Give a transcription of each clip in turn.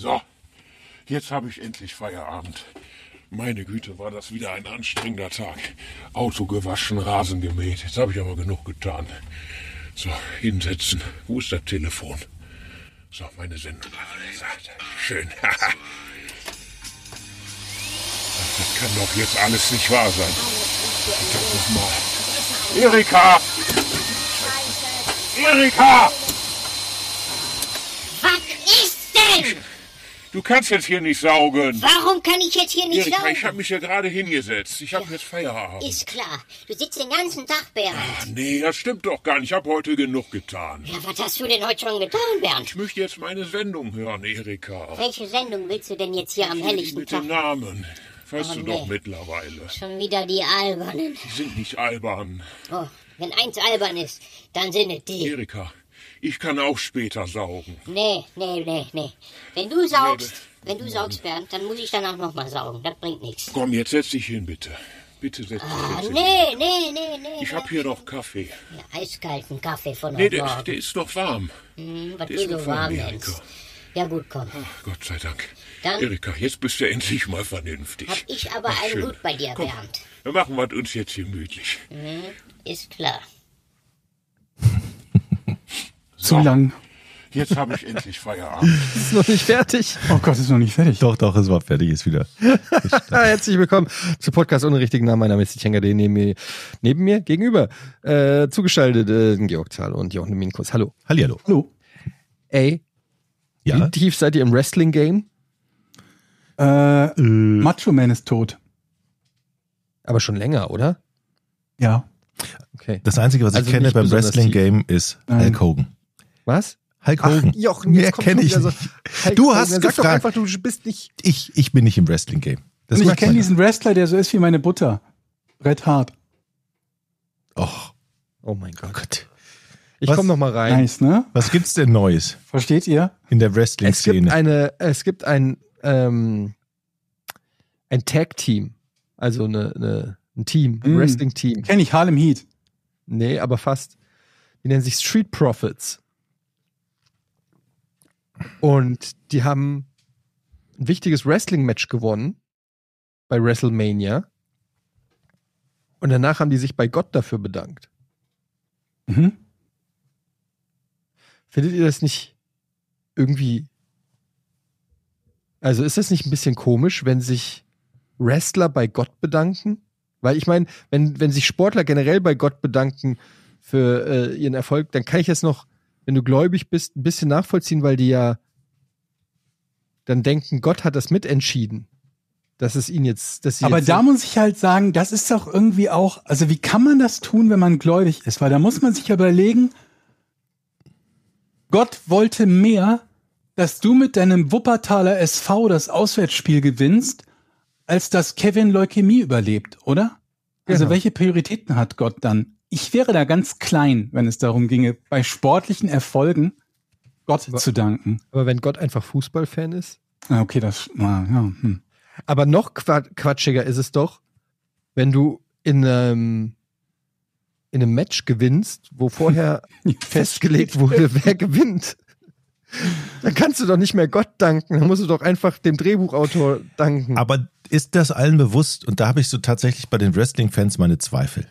So, jetzt habe ich endlich Feierabend. Meine Güte, war das wieder ein anstrengender Tag. Auto gewaschen, Rasen gemäht. Jetzt habe ich aber genug getan. So, hinsetzen. Wo ist das Telefon? So, meine Sendung. Schön. das kann doch jetzt alles nicht wahr sein. Verdammt mal. Erika! Erika! Was ist denn? Du kannst jetzt hier nicht saugen. Warum kann ich jetzt hier nicht Erika, saugen? ich habe mich hier gerade hingesetzt. Ich habe jetzt Feierabend. Ist klar. Du sitzt den ganzen Tag, Bernd. Ach, nee, das stimmt doch gar nicht. Ich habe heute genug getan. Ja, was hast du denn heute schon getan, Bernd? Ich möchte jetzt meine Sendung hören, Erika. Welche Sendung willst du denn jetzt hier am helllichten mit den Tag? Namen. Weißt Oh, du nee. doch mittlerweile. Schon wieder die Albernen. Die sind nicht albern. Oh, wenn eins albern ist, dann sind es die. Erika, ich kann auch später saugen. Nee, nee, nee, nee. Wenn du saugst, wenn du saugst, Bernd, dann muss ich danach nochmal saugen. Das bringt nichts. Komm, jetzt setz dich hin, bitte. Bitte setz dich Ah, hin. nee, nee, nee, nee. Ich habe hier noch Kaffee. Ja, eiskalten Kaffee von Nee, heute der, Morgen. der ist noch warm. Hm, was der ist so noch warm, Erika. Ja gut, komm. Ach, Gott sei Dank. Dann- Erika, jetzt bist du endlich mal vernünftig. Hab ich aber Ach, einen schön. Hut bei dir, Komm, Bernd. Dann machen wir uns jetzt gemütlich. Ist klar. Zu lang. Jetzt habe ich endlich Feierabend. Ist noch nicht fertig. Oh Gott, ist noch nicht fertig. Doch, doch, es war fertig, ist wieder. Herzlich willkommen zu Podcast ohne richtigen Namen. Mein Name ist Tjenga, der neben mir, neben mir gegenüber äh, zugeschaltet äh, Georg Zahl und Jochen Minkus. Hallo. Hallihallo. Hallo. Ey, Ja? wie tief seid ihr im Wrestling-Game? Äh, Macho Man ist tot. Aber schon länger, oder? Ja. Okay. Das Einzige, was Also ich kenne beim Wrestling-Game ist Nein. Hulk Hogan. Was? Hulk Hogan. Jochen, Mehr kenne schon ich wieder so. nicht. Du Hogan. hast Sag doch gefragt. einfach, du bist nicht. Ich, ich bin nicht im Wrestling-Game. Das Und ich kenne diesen Wrestler, der so ist wie meine Butter. Red Hart. Och, Oh mein Gott. Gott. Ich komme noch mal rein. Nice, ne? Was gibt's denn Neues Versteht ihr? in der Es gibt Wrestling-Szene? eine, es gibt ein, ähm, ein Tag-Team. Also eine, eine, ein Team, ein Mm. Wrestling-Team. Kenn ich Harlem Heat. Nee, aber fast. Die nennen sich Street Profits. Und die haben ein wichtiges Wrestling-Match gewonnen bei WrestleMania. Und danach haben die sich bei Gott dafür bedankt. Mhm. Findet ihr das nicht irgendwie. Also ist das nicht ein bisschen komisch, wenn sich Wrestler bei Gott bedanken? Weil ich meine, wenn, wenn sich Sportler generell bei Gott bedanken für äh, ihren Erfolg, dann kann ich das noch, wenn du gläubig bist, ein bisschen nachvollziehen, weil die ja dann denken, Gott hat das mitentschieden. Dass es ihnen jetzt, dass sie Aber jetzt da muss ich halt sagen, das ist doch irgendwie auch, also wie kann man das tun, wenn man gläubig ist? Weil da muss man sich überlegen, Gott wollte mehr, dass du mit deinem Wuppertaler SV das Auswärtsspiel gewinnst, als dass Kevin Leukämie überlebt, oder? Also Genau. welche Prioritäten hat Gott dann? Ich wäre da ganz klein, wenn es darum ginge, bei sportlichen Erfolgen Gott zu danken. aber wenn Gott einfach Fußballfan ist, Ah, Okay, das, ah, ja, hm. Aber noch qua- quatschiger ist es doch, wenn du in einem, in einem Match gewinnst, wo vorher festgelegt wurde, wer gewinnt. Dann kannst du doch nicht mehr Gott danken, dann musst du doch einfach dem Drehbuchautor danken. Aber ist das allen bewusst? Und da habe ich so tatsächlich bei den Wrestling-Fans meine Zweifel.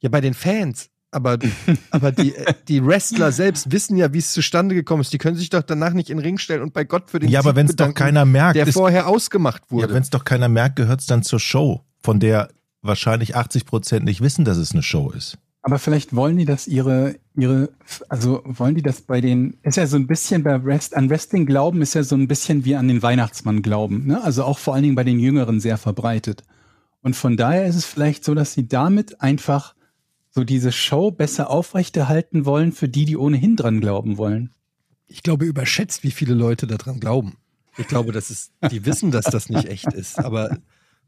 Ja, bei den Fans. Aber, aber die, die Wrestler selbst wissen ja, wie es zustande gekommen ist. Die können sich doch danach nicht in den Ring stellen und bei Gott für den Ja, aber wenn es doch keiner merkt, der ist, vorher ausgemacht ja, wurde. wenn es doch keiner merkt, gehört es dann zur Show, von der wahrscheinlich 80 Prozent nicht wissen, dass es eine Show ist. Aber vielleicht wollen die das ihre, ihre, also wollen die das bei den, ist ja so ein bisschen bei Rest, an Wrestling glauben, ist ja so ein bisschen wie an den Weihnachtsmann glauben, ne? Also auch vor allen Dingen bei den Jüngeren sehr verbreitet. Und von daher ist es vielleicht so, dass sie damit einfach so diese Show besser aufrechterhalten wollen für die, die ohnehin dran glauben wollen. ich glaube, überschätzt, wie viele Leute daran glauben. Ich glaube, das ist, die wissen, dass das nicht echt ist, aber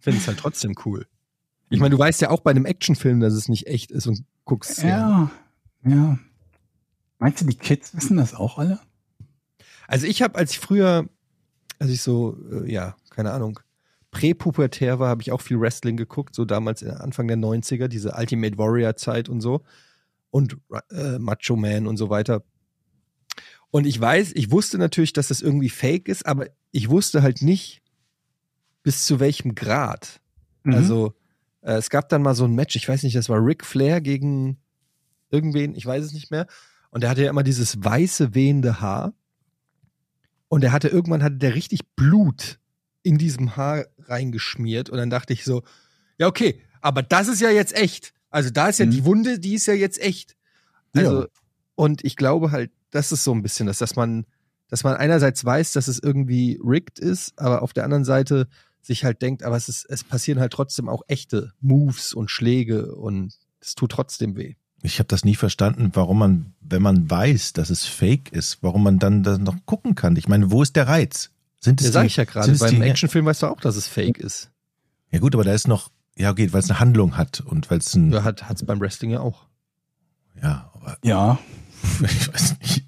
finden es halt trotzdem cool. Ich meine, du weißt ja auch bei einem Actionfilm, dass es nicht echt ist und guckst. Ja, ja. Meinst du, die Kids wissen das auch alle? Also ich habe, als ich früher, als ich so, äh, ja, keine Ahnung, präpubertär war, habe ich auch viel Wrestling geguckt, so damals äh, Anfang der 90er, diese Ultimate Warrior Zeit und so. Und äh, Macho Man und so weiter. Und ich weiß, ich wusste natürlich, dass das irgendwie fake ist, aber ich wusste halt nicht, bis zu welchem Grad. Mhm. Also, äh, es gab dann mal so ein Match, ich weiß nicht, das war Ric Flair gegen irgendwen, ich weiß es nicht mehr. Und der hatte ja immer dieses weiße, wehende Haar. Und er hatte irgendwann hatte der richtig Blut in diesem Haar reingeschmiert. Und dann dachte ich so, ja, okay, aber das ist ja jetzt echt. Also da ist ja Mhm. die Wunde, die ist ja jetzt echt. Also, Ja. und ich glaube halt, das ist so ein bisschen das, dass man, dass man einerseits weiß, dass es irgendwie rigged ist, aber auf der anderen Seite sich halt denkt, aber es ist, es passieren halt trotzdem auch echte Moves und Schläge und es tut trotzdem weh. Ich habe das nie verstanden, warum man, wenn man weiß, dass es fake ist, warum man dann das noch gucken kann. Ich meine, wo ist der Reiz? Sind es Das sage die- ich ja gerade. Beim die- Actionfilm weißt du auch, dass es fake ist. Ja gut, aber da ist noch, ja okay, weil es eine Handlung hat und weil es ein, Ja, hat es beim Wrestling ja auch. ja, aber Ja, ich weiß nicht.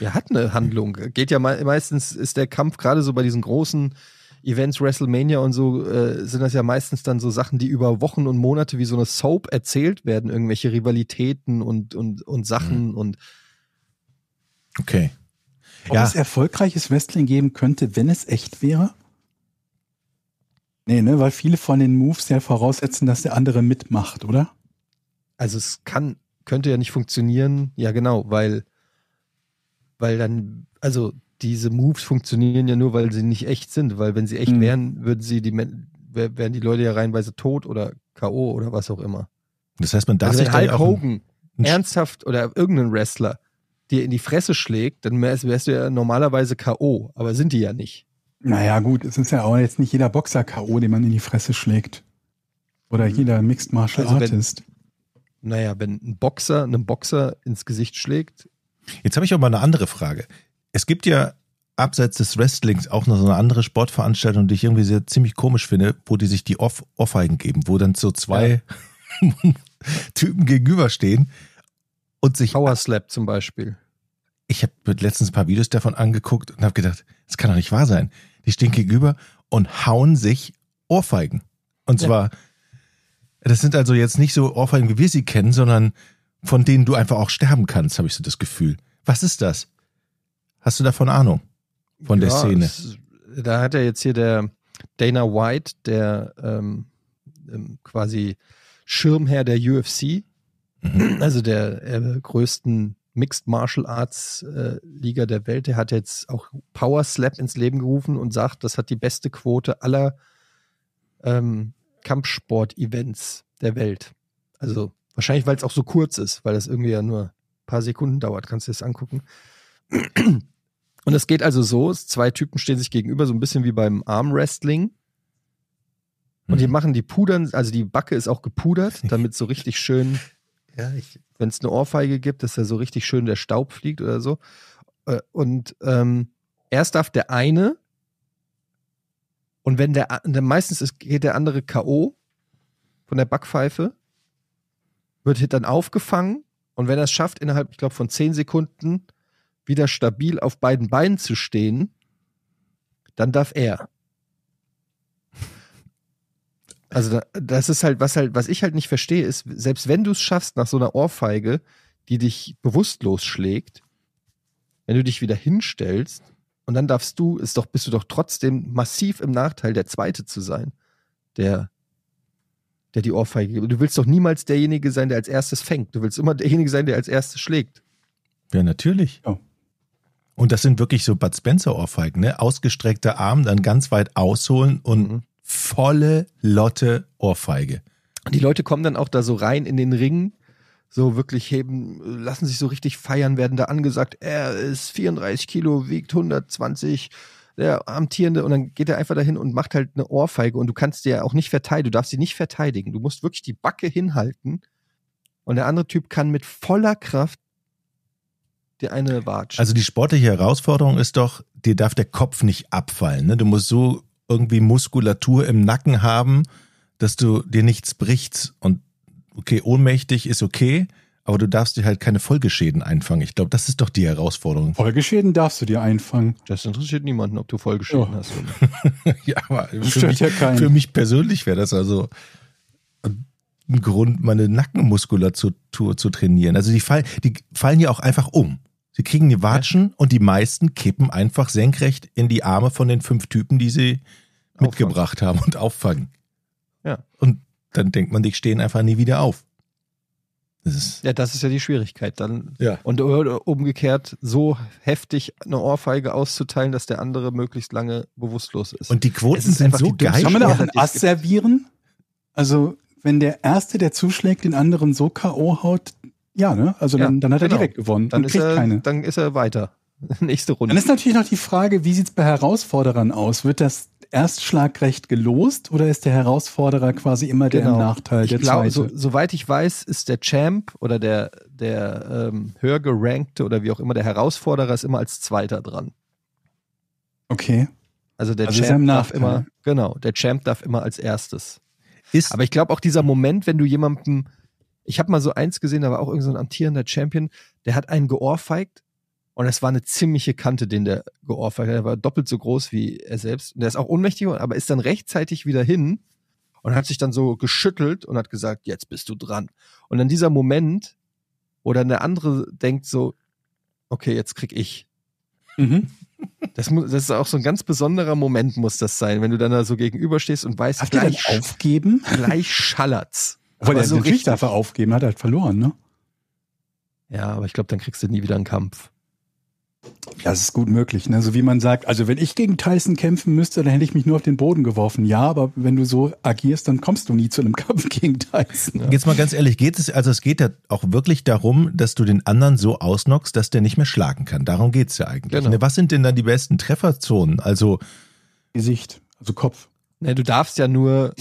Ja, hat eine Handlung. Geht ja me meistens, ist der Kampf gerade so bei diesen großen Events, WrestleMania und so, äh, sind das ja meistens dann so Sachen, die über Wochen und Monate wie so eine Soap erzählt werden, irgendwelche Rivalitäten und, und, und Sachen und Okay. Ob Ja. es erfolgreiches Wrestling geben könnte, wenn es echt wäre? Nee, ne, weil viele von den Moves ja voraussetzen, dass der andere mitmacht, oder? also es kann, könnte ja nicht funktionieren, ja genau, weil, weil dann, also diese Moves funktionieren ja nur, weil sie nicht echt sind, weil wenn sie echt Mhm. wären, würden sie die, wären die Leute ja reihenweise tot oder K.O. oder was auch immer. Das heißt, man darf Also sich Hulk Hogan ernsthaft oder irgendein Wrestler dir in die Fresse schlägt, dann wärst, wärst du ja normalerweise K.O., aber sind die ja nicht. Naja, gut, es ist ja auch jetzt nicht jeder Boxer K.O., den man in die Fresse schlägt. Oder jeder Mixed Martial Also wenn- Artist. Naja, wenn ein Boxer einem Boxer ins Gesicht schlägt, Jetzt habe ich aber mal eine andere Frage. Es gibt ja abseits des Wrestlings auch noch so eine andere Sportveranstaltung, die ich irgendwie sehr ziemlich komisch finde, wo die sich die Off Ohrfeigen geben, wo dann so zwei Typen gegenüberstehen und sich. Power Slap zum Beispiel. Ich habe letztens ein paar Videos davon angeguckt und habe gedacht, das kann doch nicht wahr sein. Die stehen gegenüber und hauen sich Ohrfeigen. Und Ja. zwar, das sind also jetzt nicht so Ohrfeigen, wie wir sie kennen, sondern von denen du einfach auch sterben kannst, habe ich so das Gefühl. Was ist das? Hast du davon Ahnung? Von der Szene? es- da hat ja jetzt hier der Dana White, der ähm, ähm, quasi Schirmherr der UFC. Also der äh, größten Mixed Martial Arts äh, Liga der Welt, der hat jetzt auch Power Slap ins Leben gerufen und sagt, das hat die beste Quote aller ähm, Kampfsport-Events der Welt. Also wahrscheinlich, weil es auch so kurz ist, weil das irgendwie ja nur ein paar Sekunden dauert, kannst du dir das angucken. Und es geht also so, zwei Typen stehen sich gegenüber, so ein bisschen wie beim Armwrestling. Und die Mhm. machen die pudern, also die Backe ist auch gepudert, damit so richtig schön, ja, wenn es eine Ohrfeige gibt, dass da so richtig schön der Staub fliegt oder so. Äh, Und ähm, erst darf der eine und wenn der, meistens ist, geht der andere K.O. von der Backpfeife, wird dann aufgefangen und wenn er es schafft, innerhalb, ich glaube, von zehn Sekunden wieder stabil auf beiden Beinen zu stehen, dann darf er. Also da, das ist halt, was halt, was ich halt nicht verstehe, ist, selbst wenn du es schaffst, nach so einer Ohrfeige, die dich bewusstlos schlägt, wenn du dich wieder hinstellst und dann darfst du, ist doch, bist du doch trotzdem massiv im Nachteil, der Zweite zu sein, der, der die Ohrfeige gibt. Du willst doch niemals derjenige sein, der als erstes fängt. Du willst immer derjenige sein, der als erstes schlägt. Ja, natürlich. Ja. Und das sind wirklich so Bud Spencer Ohrfeigen, ne? Ausgestreckter Arm, dann ganz weit ausholen und Mhm. Volle Lotte Ohrfeige. Die Leute kommen dann auch da so rein in den Ring, so wirklich heben, lassen sich so richtig feiern, werden da angesagt, er ist 34 Kilo, wiegt 120, der amtierende, und dann geht er einfach dahin und macht halt eine Ohrfeige und du kannst dir auch nicht verteidigen, du darfst sie nicht verteidigen, du musst wirklich die Backe hinhalten und der andere Typ kann mit voller Kraft dir eine watschen. Also die sportliche Herausforderung ist doch, dir darf der Kopf nicht abfallen. Ne? Du musst so irgendwie Muskulatur im Nacken haben, dass du dir nichts brichst. Und okay, ohnmächtig ist okay, aber du darfst dir halt keine Folgeschäden einfangen. Ich glaube, das ist doch die Herausforderung. Folgeschäden darfst du dir einfangen. das interessiert niemanden, ob du vollgeschnitten Ja. hast. Oder? ja, aber für mich, ja für mich persönlich wäre das also ein Grund, meine Nackenmuskulatur zu, zu trainieren. Also die, fall, die fallen ja auch einfach um. Sie kriegen die Watschen und die meisten kippen einfach senkrecht in die Arme von den fünf Typen, die sie mitgebracht haben und auffangen. Ja. Und dann denkt man, die stehen einfach nie wieder auf. Das ist, Ja, das ist ja die Schwierigkeit dann. Ja. Und umgekehrt so heftig eine Ohrfeige auszuteilen, dass der andere möglichst lange bewusstlos ist. und die Quoten sind einfach so geil. Kann man da auch einen Ass servieren? Also, wenn der Erste, der zuschlägt, den anderen so K.O. haut, ja, ne? Also Ja, dann, dann hat er genau. direkt gewonnen dann ist, kriegt er, keine. dann ist er weiter. Nächste Runde. Dann ist natürlich noch die Frage, wie sieht's bei Herausforderern aus? Wird das Erstschlagrecht gelost oder ist der Herausforderer quasi immer der im Nachteil, Genau. ich der glaube, so, soweit ich weiß, ist der Champ oder der, der ähm, höher gerankte oder wie auch immer, der Herausforderer ist immer als Zweiter dran. okay. Also der Also Champ darf Nachteil. immer, genau, der Champ darf immer als erstes. Ist, Aber ich glaube auch dieser Moment, wenn du jemandem, ich habe mal so eins gesehen, da war auch irgendein so ein amtierender Champion, der hat einen geohrfeigt und es war eine ziemliche Kante, den der geohrfeigt hat. Er war doppelt so groß wie er selbst. Und der ist auch ohnmächtig, aber ist dann rechtzeitig wieder hin und hat sich dann so geschüttelt und hat gesagt, jetzt bist du dran. Und dann dieser Moment, wo dann der andere denkt so, okay, jetzt krieg ich. Mhm. Das, muss, das ist auch so ein ganz besonderer Moment, muss das sein, wenn du dann da so gegenüberstehst und weißt, dann gleich, aufgeben? gleich schallert's. Weil Aber er so natürlich richtig. darf er aufgeben, hat er halt verloren, ne? Ja, aber ich glaube, dann kriegst du nie wieder einen Kampf. Das ist gut möglich, ne? So wie man sagt, also wenn ich gegen Tyson kämpfen müsste, dann hätte ich mich nur auf den Boden geworfen. Ja, aber wenn du so agierst, dann kommst du nie zu einem Kampf gegen Tyson. Jetzt mal ganz ehrlich, geht es, also es geht ja auch wirklich darum, dass du den anderen so ausnockst, dass der nicht mehr schlagen kann. Darum geht's ja eigentlich. Genau. Ne, Was sind denn dann die besten Trefferzonen? Also, Gesicht, also Kopf. Ne, du darfst ja nur,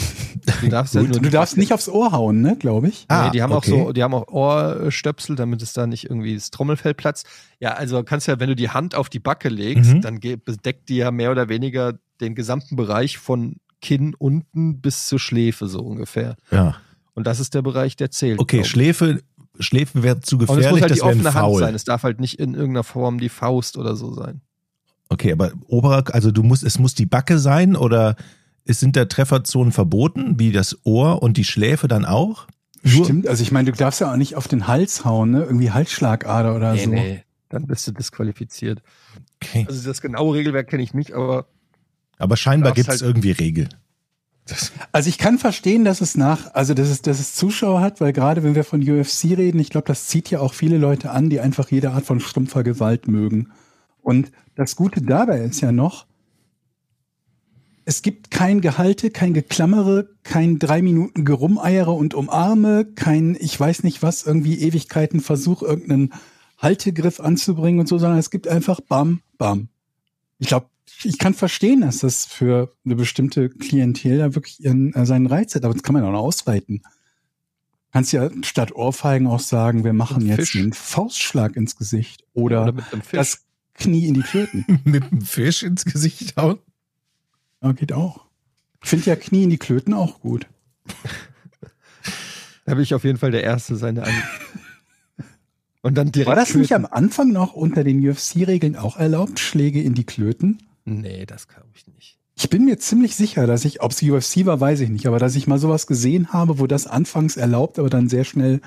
du darfst ja nur, Du darfst nicht aufs Ohr hauen, ne, glaube ich. Ah, nee, die haben okay. auch so, die haben auch Ohrstöpsel, damit es da nicht irgendwie das Trommelfell platzt. Ja, also kannst ja, wenn du die Hand auf die Backe legst, Mhm. dann bedeckt die ja mehr oder weniger den gesamten Bereich von Kinn unten bis zur Schläfe so ungefähr. ja. Und das ist der Bereich, der zählt. Okay. Schläfe, Schläfe wäre zu Und es gefährlich, muss halt das die offene Hand Foul. sein. Es darf halt nicht in irgendeiner Form die Faust oder so sein. Okay, aber oberer, also du musst, es muss die Backe sein oder es sind da Trefferzonen verboten, wie das Ohr und die Schläfe dann auch? Stimmt, also ich meine, du darfst ja auch nicht auf den Hals hauen, ne? Irgendwie Halsschlagader oder so. Dann bist du disqualifiziert. Okay. Also das genaue Regelwerk kenne ich nicht, aber Aber scheinbar gibt es halt- irgendwie Regeln. Also ich kann verstehen, dass es nach, also dass es, dass es Zuschauer hat, weil gerade wenn wir von UFC reden, ich glaube, das zieht ja auch viele Leute an, die einfach jede Art von stumpfer Gewalt mögen. Und das Gute dabei ist ja noch, es gibt kein Gehalte, kein Geklammere, kein drei Minuten Gerumeiere und Umarme, kein, ich weiß nicht was, irgendwie Ewigkeiten Versuch, irgendeinen Haltegriff anzubringen und so, sondern es gibt einfach Bam, Bam. Ich glaube, ich kann verstehen, dass das für eine bestimmte Klientel da wirklich ihren, äh, seinen Reiz hat, aber das kann man auch noch ausweiten. Kannst ja statt Ohrfeigen auch sagen, wir machen jetzt Fisch. den Faustschlag ins Gesicht oder, oder das Knie in die Klöten. mit dem Fisch ins Gesicht hauen? Ja, geht auch. Ich finde ja Knie in die Klöten auch gut. Da will ich auf jeden Fall der Erste sein, der an Und dann direkt. War das nicht töten. am Anfang noch unter den UFC-Regeln auch erlaubt, Schläge in die Klöten? Nee, das glaube ich nicht. Ich bin mir ziemlich sicher, dass ich, ob es UFC war, weiß ich nicht, aber dass ich mal sowas gesehen habe, wo das anfangs erlaubt, aber dann sehr schnell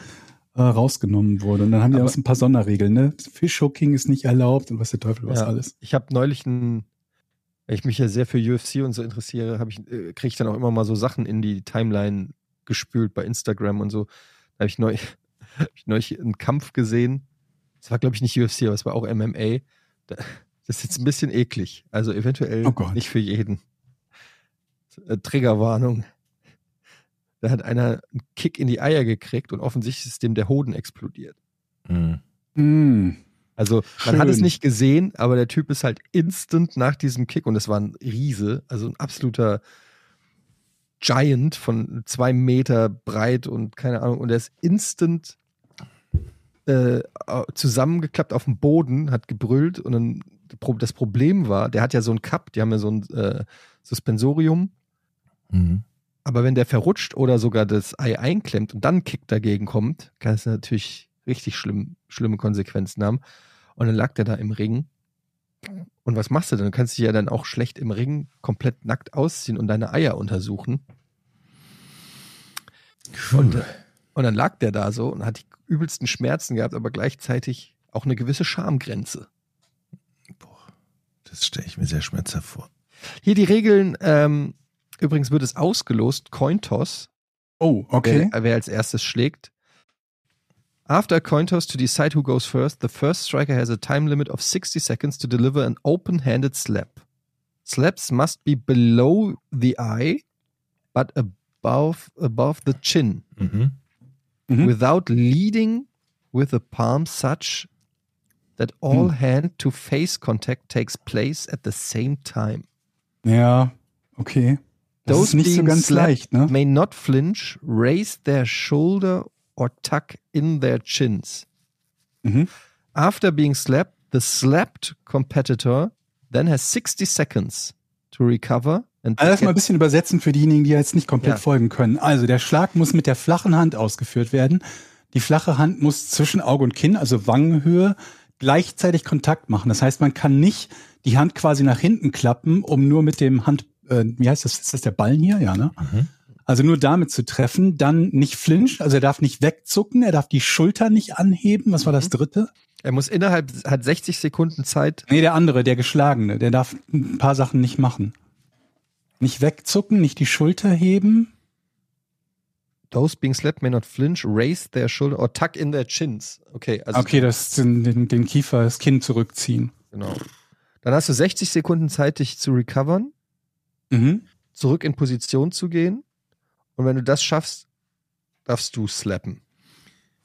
äh, rausgenommen wurde. Und dann haben die Aber- auch so ein paar Sonderregeln, ne? Fishhooking ist nicht erlaubt und was der Teufel was Ja. alles. Ich habe neulich ein, weil ich mich ja sehr für UFC und so interessiere, habe ich, äh, kriege ich dann auch immer mal so Sachen in die Timeline gespült bei Instagram und so. Da habe ich neu, hab ich neulich einen Kampf gesehen. Das war, glaube ich, nicht UFC, aber es war auch MMA. Da, das ist jetzt ein bisschen eklig. Also eventuell Oh nicht für jeden. Äh, Triggerwarnung. Da hat einer einen Kick in die Eier gekriegt und offensichtlich ist dem der Hoden explodiert. Hm. Mm. Also man hat es Schön. nicht gesehen, aber der Typ ist halt instant nach diesem Kick und das war ein Riese, also ein absoluter Giant von zwei Meter breit und keine Ahnung und er ist instant äh, zusammengeklappt auf dem Boden, hat gebrüllt und dann das Problem war, der hat ja so einen Cup, die haben ja so ein äh, Suspensorium, Mhm. aber wenn der verrutscht oder sogar das Ei einklemmt und dann ein Kick dagegen kommt, kann es natürlich richtig schlimm, schlimme Konsequenzen haben. Und dann lag der da im Ring. Und was machst du denn? Du kannst dich ja dann auch schlecht im Ring komplett nackt ausziehen und deine Eier untersuchen. Und, und dann lag der da so und hat die übelsten Schmerzen gehabt, aber gleichzeitig auch eine gewisse Schamgrenze. Boah, das stelle ich mir sehr schmerzhaft vor. Hier die Regeln, ähm, übrigens wird es ausgelost, Cointoss, Oh, okay. wer, wer als erstes schlägt. After a coin toss to decide who goes first, the first striker has a time limit of 60 seconds to deliver an open-handed slap. Slaps must be below the eye, but above above the chin, Mhm. Mhm. without leading with the palm such that all Hm. hand-to-face contact takes place at the same time. Ja, okay. Das Those ist nicht so ganz slapped leicht, ne? may not flinch, raise their shoulder, or tuck in their chins. Mhm. After being slapped, the slapped competitor then has 60 seconds to recover and Also das mal ein bisschen übersetzen für diejenigen, die jetzt nicht komplett Ja. folgen können. Also der Schlag muss mit der flachen Hand ausgeführt werden. Die flache Hand muss zwischen Auge und Kinn, also Wangenhöhe, gleichzeitig Kontakt machen. Das heißt, man kann nicht die Hand quasi nach hinten klappen, um nur mit dem Hand, äh, wie heißt das? Ist das der Ballen hier? Ja, ne? Mhm. Also nur damit zu treffen, dann nicht flinchen, also er darf nicht wegzucken, er darf die Schulter nicht anheben. Was war das dritte? er muss innerhalb, hat 60 Sekunden Zeit. Nee, der andere, der Geschlagene, der darf ein paar Sachen nicht machen. Nicht wegzucken, nicht die Schulter heben. Those being slapped may not flinch, raise their shoulder or tuck in their chins. Okay, also Okay, das den, den, den Kiefer, das Kinn zurückziehen. genau. Dann hast du 60 Sekunden Zeit, dich zu recovern, Mhm. zurück in Position zu gehen. Und wenn du das schaffst, darfst du slappen.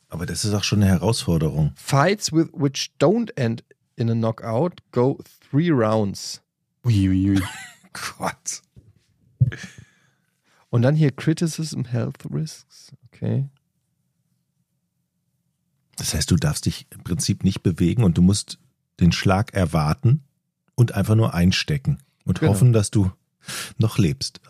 Aber das ist auch schon eine Herausforderung. Fights with which don't end in a knockout go three rounds. Ui, ui, ui. Gott. Und dann hier Criticism, Health Risks. Okay. Das heißt, du darfst dich im Prinzip nicht bewegen und du musst den Schlag erwarten und einfach nur einstecken und Genau. hoffen, dass du noch lebst.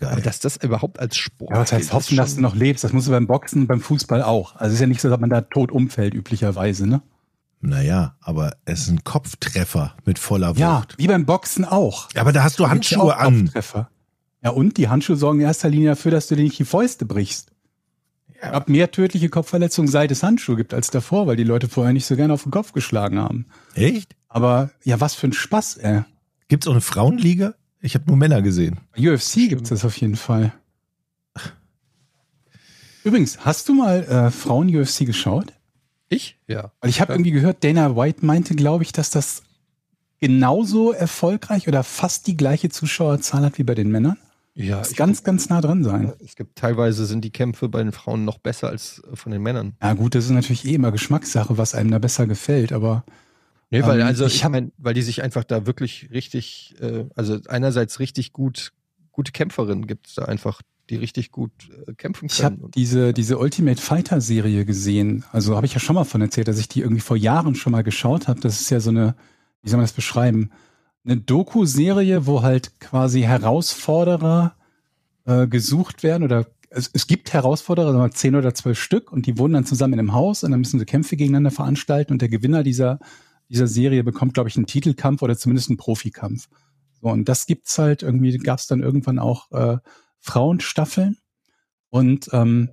Aber Geil. dass das überhaupt als Sport. Ja, was heißt hoffen, dass du noch lebst? Das musst du beim Boxen und beim Fußball auch. Also es ist ja nicht so, dass man da tot umfällt, üblicherweise, ne? Naja, aber es ist ein Kopftreffer mit voller Wucht. Ja, wie beim Boxen auch. Aber da hast du Da ja Handschuhe auch an. Kopftreffer. Ja, und die Handschuhe sorgen in erster Linie dafür, dass du dir nicht die Fäuste brichst. Ja. Ab mehr tödliche Kopfverletzungen, seit es Handschuhe gibt als davor, weil die Leute vorher nicht so gerne auf den Kopf geschlagen haben. Echt? Aber ja, was für ein Spaß, ey. Gibt's auch eine Frauenliga? Ich habe nur Männer gesehen. UFC gibt's das auf jeden Fall. Übrigens, hast du mal äh, Frauen-UFC geschaut? Ich? Ja. Weil ich habe Ja. irgendwie gehört, Dana White meinte, glaube ich, dass das genauso erfolgreich oder fast die gleiche Zuschauerzahl hat wie bei den Männern. Ja, Das ganz, ganz nah dran sein. es gibt teilweise sind die Kämpfe bei den Frauen noch besser als äh, von den Männern. Ja gut, das ist natürlich eh immer Geschmackssache, was einem da besser gefällt, aber Nee, weil Ähm, also ich ich, mein, weil die sich einfach da wirklich richtig, äh, also einerseits richtig gut, gute Kämpferinnen gibt es da einfach, die richtig gut äh, kämpfen ich habe können. Diese, diese Ultimate Fighter Serie gesehen. Also habe ich ja schon mal von erzählt, dass ich die irgendwie vor Jahren schon mal geschaut habe. Das ist ja so eine, wie soll man das beschreiben? Eine Doku-Serie, wo halt quasi Herausforderer äh, gesucht werden oder es, es gibt Herausforderer, sagen wir mal zehn oder zwölf Stück und die wohnen dann zusammen in einem Haus und dann müssen sie Kämpfe gegeneinander veranstalten und der Gewinner dieser, dieser Serie bekommt, glaube ich, einen Titelkampf oder zumindest einen Profikampf. So, und das gibt's halt irgendwie, gab's dann irgendwann auch äh, Frauenstaffeln und ähm,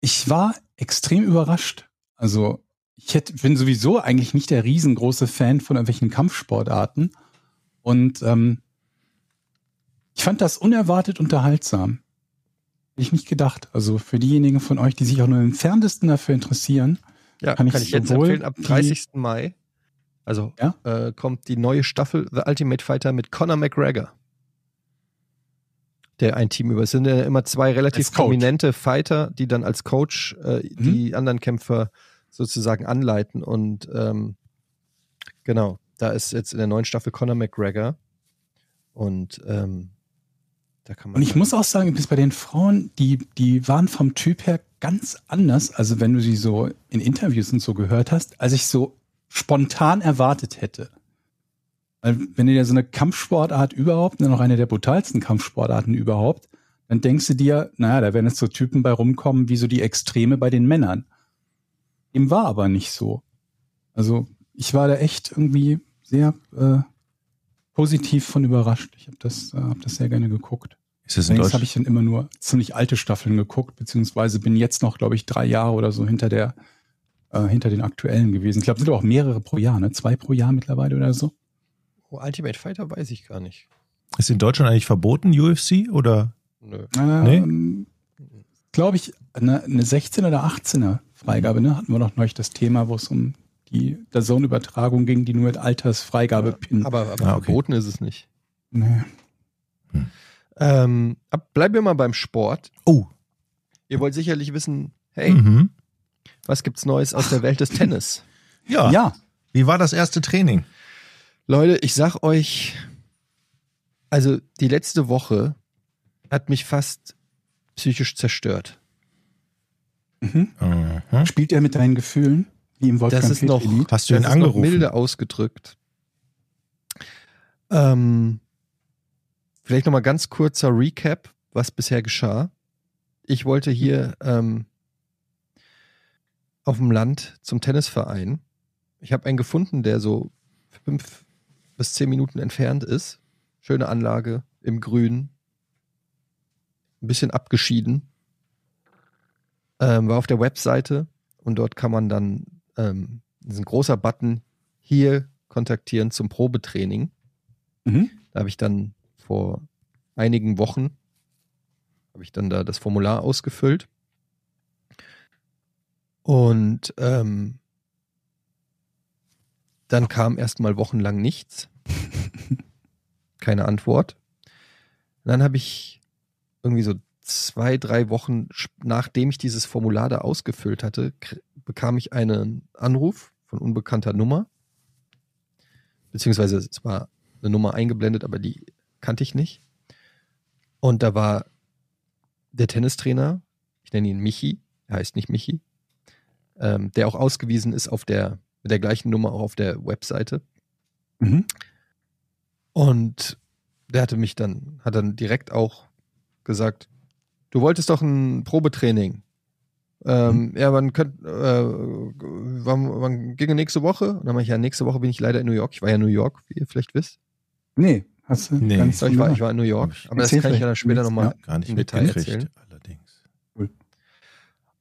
ich war extrem überrascht. Also ich hätte, bin sowieso eigentlich nicht der riesengroße Fan von irgendwelchen Kampfsportarten und ähm, ich fand das unerwartet unterhaltsam. Hätte ich nicht gedacht. Also für diejenigen von euch, die sich auch nur im Entferntesten dafür interessieren, ja, kann kann, ich ich jetzt empfehlen, ab die- 30. Mai, also Ja? äh, kommt die neue Staffel The Ultimate Fighter mit Conor McGregor. Der ein Team über. Es sind ja immer zwei relativ prominente Fighter, die dann als Coach äh, Mhm. die anderen Kämpfer sozusagen anleiten. Und ähm, genau, da ist jetzt in der neuen Staffel Conor McGregor. Und ähm, da kann man. Und ich muss auch sagen, bis bei den Frauen, die, die waren vom Typ her ganz anders, also wenn du sie so in Interviews und so gehört hast, als ich so spontan erwartet hätte. Weil wenn du dir so eine Kampfsportart überhaupt, dann noch eine der brutalsten Kampfsportarten überhaupt, dann denkst du dir, naja, da werden jetzt so Typen bei rumkommen, wie so die Extreme bei den Männern. Dem war aber nicht so. Also ich war da echt irgendwie sehr äh, positiv von überrascht. Ich habe das, äh, hab das sehr gerne geguckt. Ist das in Allerdings habe ich dann immer nur ziemlich alte Staffeln geguckt, beziehungsweise bin jetzt noch, glaube ich, drei Jahre oder so hinter der äh, hinter den aktuellen gewesen. Ich glaube, es sind auch mehrere pro Jahr, ne? Zwei pro Jahr mittlerweile oder so. Oh, Ultimate Fighter weiß ich gar nicht. Ist in Deutschland eigentlich verboten, UFC? Oder? Nö. Ähm, Glaube ich, eine, eine 16 oder 18er Freigabe, ne? Hatten wir noch neulich das Thema, wo es um die der Zone-Übertragung ging, die nur mit Altersfreigabe pinnen. Aber, aber Ah, okay. verboten ist es nicht. Nee. Ähm, bleiben wir mal beim Sport. Oh. Ihr wollt sicherlich wissen, hey, Mhm. was gibt's Neues aus der Welt des Tennis? Ja. Ja, Wie war das erste Training? Leute, ich sag euch, also die letzte Woche hat mich fast psychisch zerstört. mhm. Mhm. spielt er mit deinen Gefühlen, wie im Wolfgang Das ist noch, Petri-Lied? Hast du ihn das ist noch angerufen? milde ausgedrückt. Ähm, vielleicht noch mal ganz kurzer Recap, was bisher geschah. Ich wollte hier ähm, auf dem Land zum Tennisverein. Ich habe einen gefunden, der so fünf bis zehn Minuten entfernt ist. Schöne Anlage im Grün. Ein bisschen abgeschieden. Ähm, war auf der Webseite und dort kann man dann ähm, das ist ein großer Button hier kontaktieren zum Probetraining. Mhm. Da habe ich dann vor einigen Wochen habe ich dann da das Formular ausgefüllt und ähm, dann kam erstmal wochenlang nichts, keine Antwort. Und dann habe ich irgendwie so zwei, drei Wochen nachdem ich dieses Formular da ausgefüllt hatte, bekam ich einen Anruf von unbekannter Nummer. Beziehungsweise es war eine Nummer eingeblendet, aber die kannte ich nicht. Und da war der Tennistrainer, ich nenne ihn Michi, er heißt nicht Michi, ähm, der auch ausgewiesen ist auf der, mit der gleichen Nummer auch auf der Webseite. Mhm. Und der hatte mich dann, hat dann direkt auch gesagt, du wolltest doch ein Probetraining. Ähm, Ja, wann könnt, äh, wann, wann ginge nächste Woche? Und dann meinte ich, ja, nächste Woche bin ich leider in New York. Ich war ja in New York, wie ihr vielleicht wisst. Nee, hast du Nee. ganz ich, war, ich war in New York, aber das kann ich ja dann später nochmal Gar nicht im Detail erzählen. allerdings.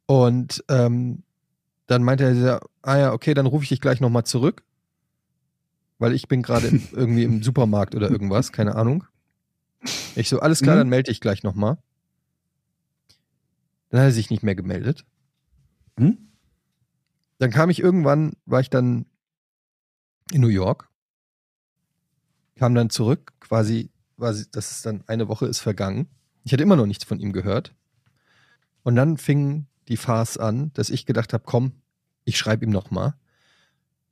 Und ähm, dann meinte er, ja, ah ja, okay, dann rufe ich dich gleich nochmal zurück. Weil ich bin gerade irgendwie im Supermarkt oder irgendwas, keine Ahnung. Ich so, alles klar, Mhm. dann melde ich gleich nochmal. Dann hat er sich nicht mehr gemeldet. Mhm. Dann kam ich irgendwann, war ich dann in New York, kam dann zurück, quasi, quasi, das ist dann eine Woche ist vergangen. Ich hatte immer noch nichts von ihm gehört. Und dann fing die Farce an, dass ich gedacht habe, komm, ich schreibe ihm noch mal.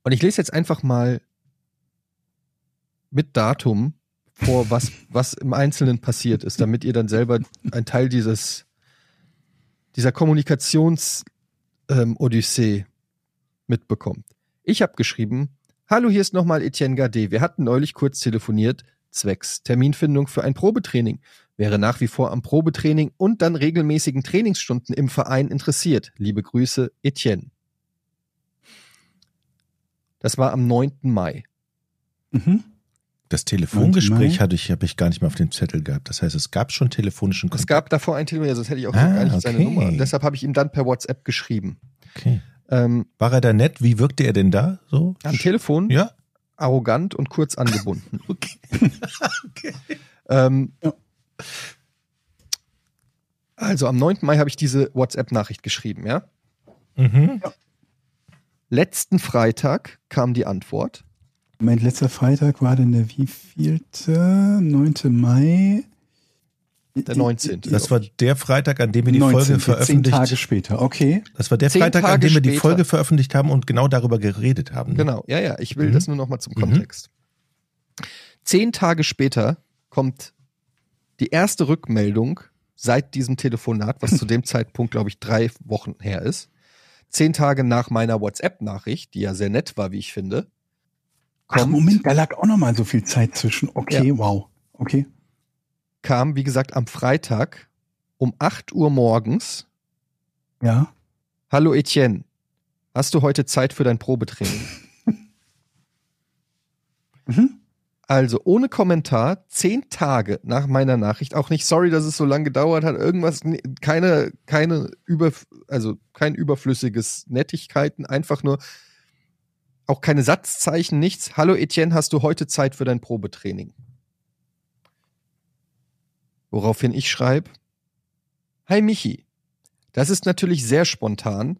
Und ich lese jetzt einfach mal mit Datum vor, was, was im Einzelnen passiert ist, damit ihr dann selber ein Teil dieses, dieser Kommunikations- ähm, mitbekommt. Ich habe geschrieben, hallo, hier ist nochmal Etienne Gade. Wir hatten neulich kurz telefoniert, zwecks Terminfindung für ein Probetraining. Wäre nach wie vor am Probetraining und dann regelmäßigen Trainingsstunden im Verein interessiert. Liebe Grüße, Etienne. Das war am 9. Mai. Mhm. Das Telefongespräch hatte ich, habe ich gar nicht mehr auf dem Zettel gehabt. Das heißt, es gab schon telefonischen Es Kontakt. gab davor ein Telefon, sonst hätte ich auch Ah, gar nicht seine okay. Nummer. Deshalb habe ich ihm dann per WhatsApp geschrieben. Okay. Ähm, War er da nett? Wie wirkte er denn da? So? am Telefon Ja? arrogant und kurz angebunden. Okay. okay. Ähm, Ja. Also am 9. Mai habe ich diese WhatsApp-Nachricht geschrieben, ja. Mhm. Letzten Freitag kam die Antwort. Mein letzter Freitag war denn der wievielte? 9. Mai. Der 19.. Das war der Freitag, an dem wir die 19., Folge Zehn veröffentlicht Tage später, okay. Das war der Zehn Freitag, an dem wir die später. Folge veröffentlicht haben und genau darüber geredet haben. ne? Genau, ja, ja. Ich will Mhm. das nur noch mal zum Mhm. Kontext. Zehn Tage später kommt die erste Rückmeldung seit diesem Telefonat, was zu dem Zeitpunkt, glaube ich, drei Wochen her ist. Zehn Tage nach meiner WhatsApp-Nachricht, die ja sehr nett war, wie ich finde. Ach, kommt- Moment, da lag auch noch mal so viel Zeit zwischen. Okay, wow. Okay. Kam, wie gesagt, am Freitag um 8 Uhr morgens. Ja. Hallo Etienne, hast du heute Zeit für dein Probetraining? Mhm. Also ohne Kommentar, zehn Tage nach meiner Nachricht, auch nicht sorry, dass es so lange gedauert hat, irgendwas, keine, keine über, also kein überflüssiges Nettigkeiten, einfach nur auch keine Satzzeichen, nichts. Hallo Etienne, hast du heute Zeit für dein Probetraining? Woraufhin ich schreibe, Hi Michi, das ist natürlich sehr spontan.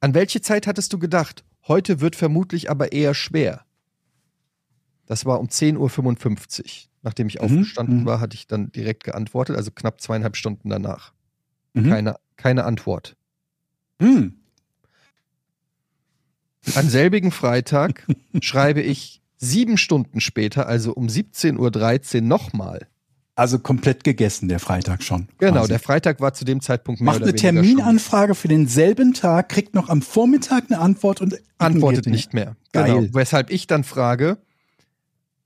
An welche Zeit hattest du gedacht? Heute wird vermutlich aber eher schwer. Das war um 10.55 Uhr. Nachdem ich Mhm, aufgestanden mhm. war, hatte ich dann direkt geantwortet, also knapp zweieinhalb Stunden danach. Mhm. Keine, keine Antwort. Hm. An selbigen Freitag schreibe ich sieben Stunden später, also um 17.13 Uhr nochmal. Also komplett gegessen, der Freitag schon. Genau, quasi. der Freitag war zu dem Zeitpunkt mehr Macht eine Terminanfrage für denselben Tag, kriegt noch am Vormittag eine Antwort und antwortet nicht mehr. Geil. Genau. Weshalb ich dann frage,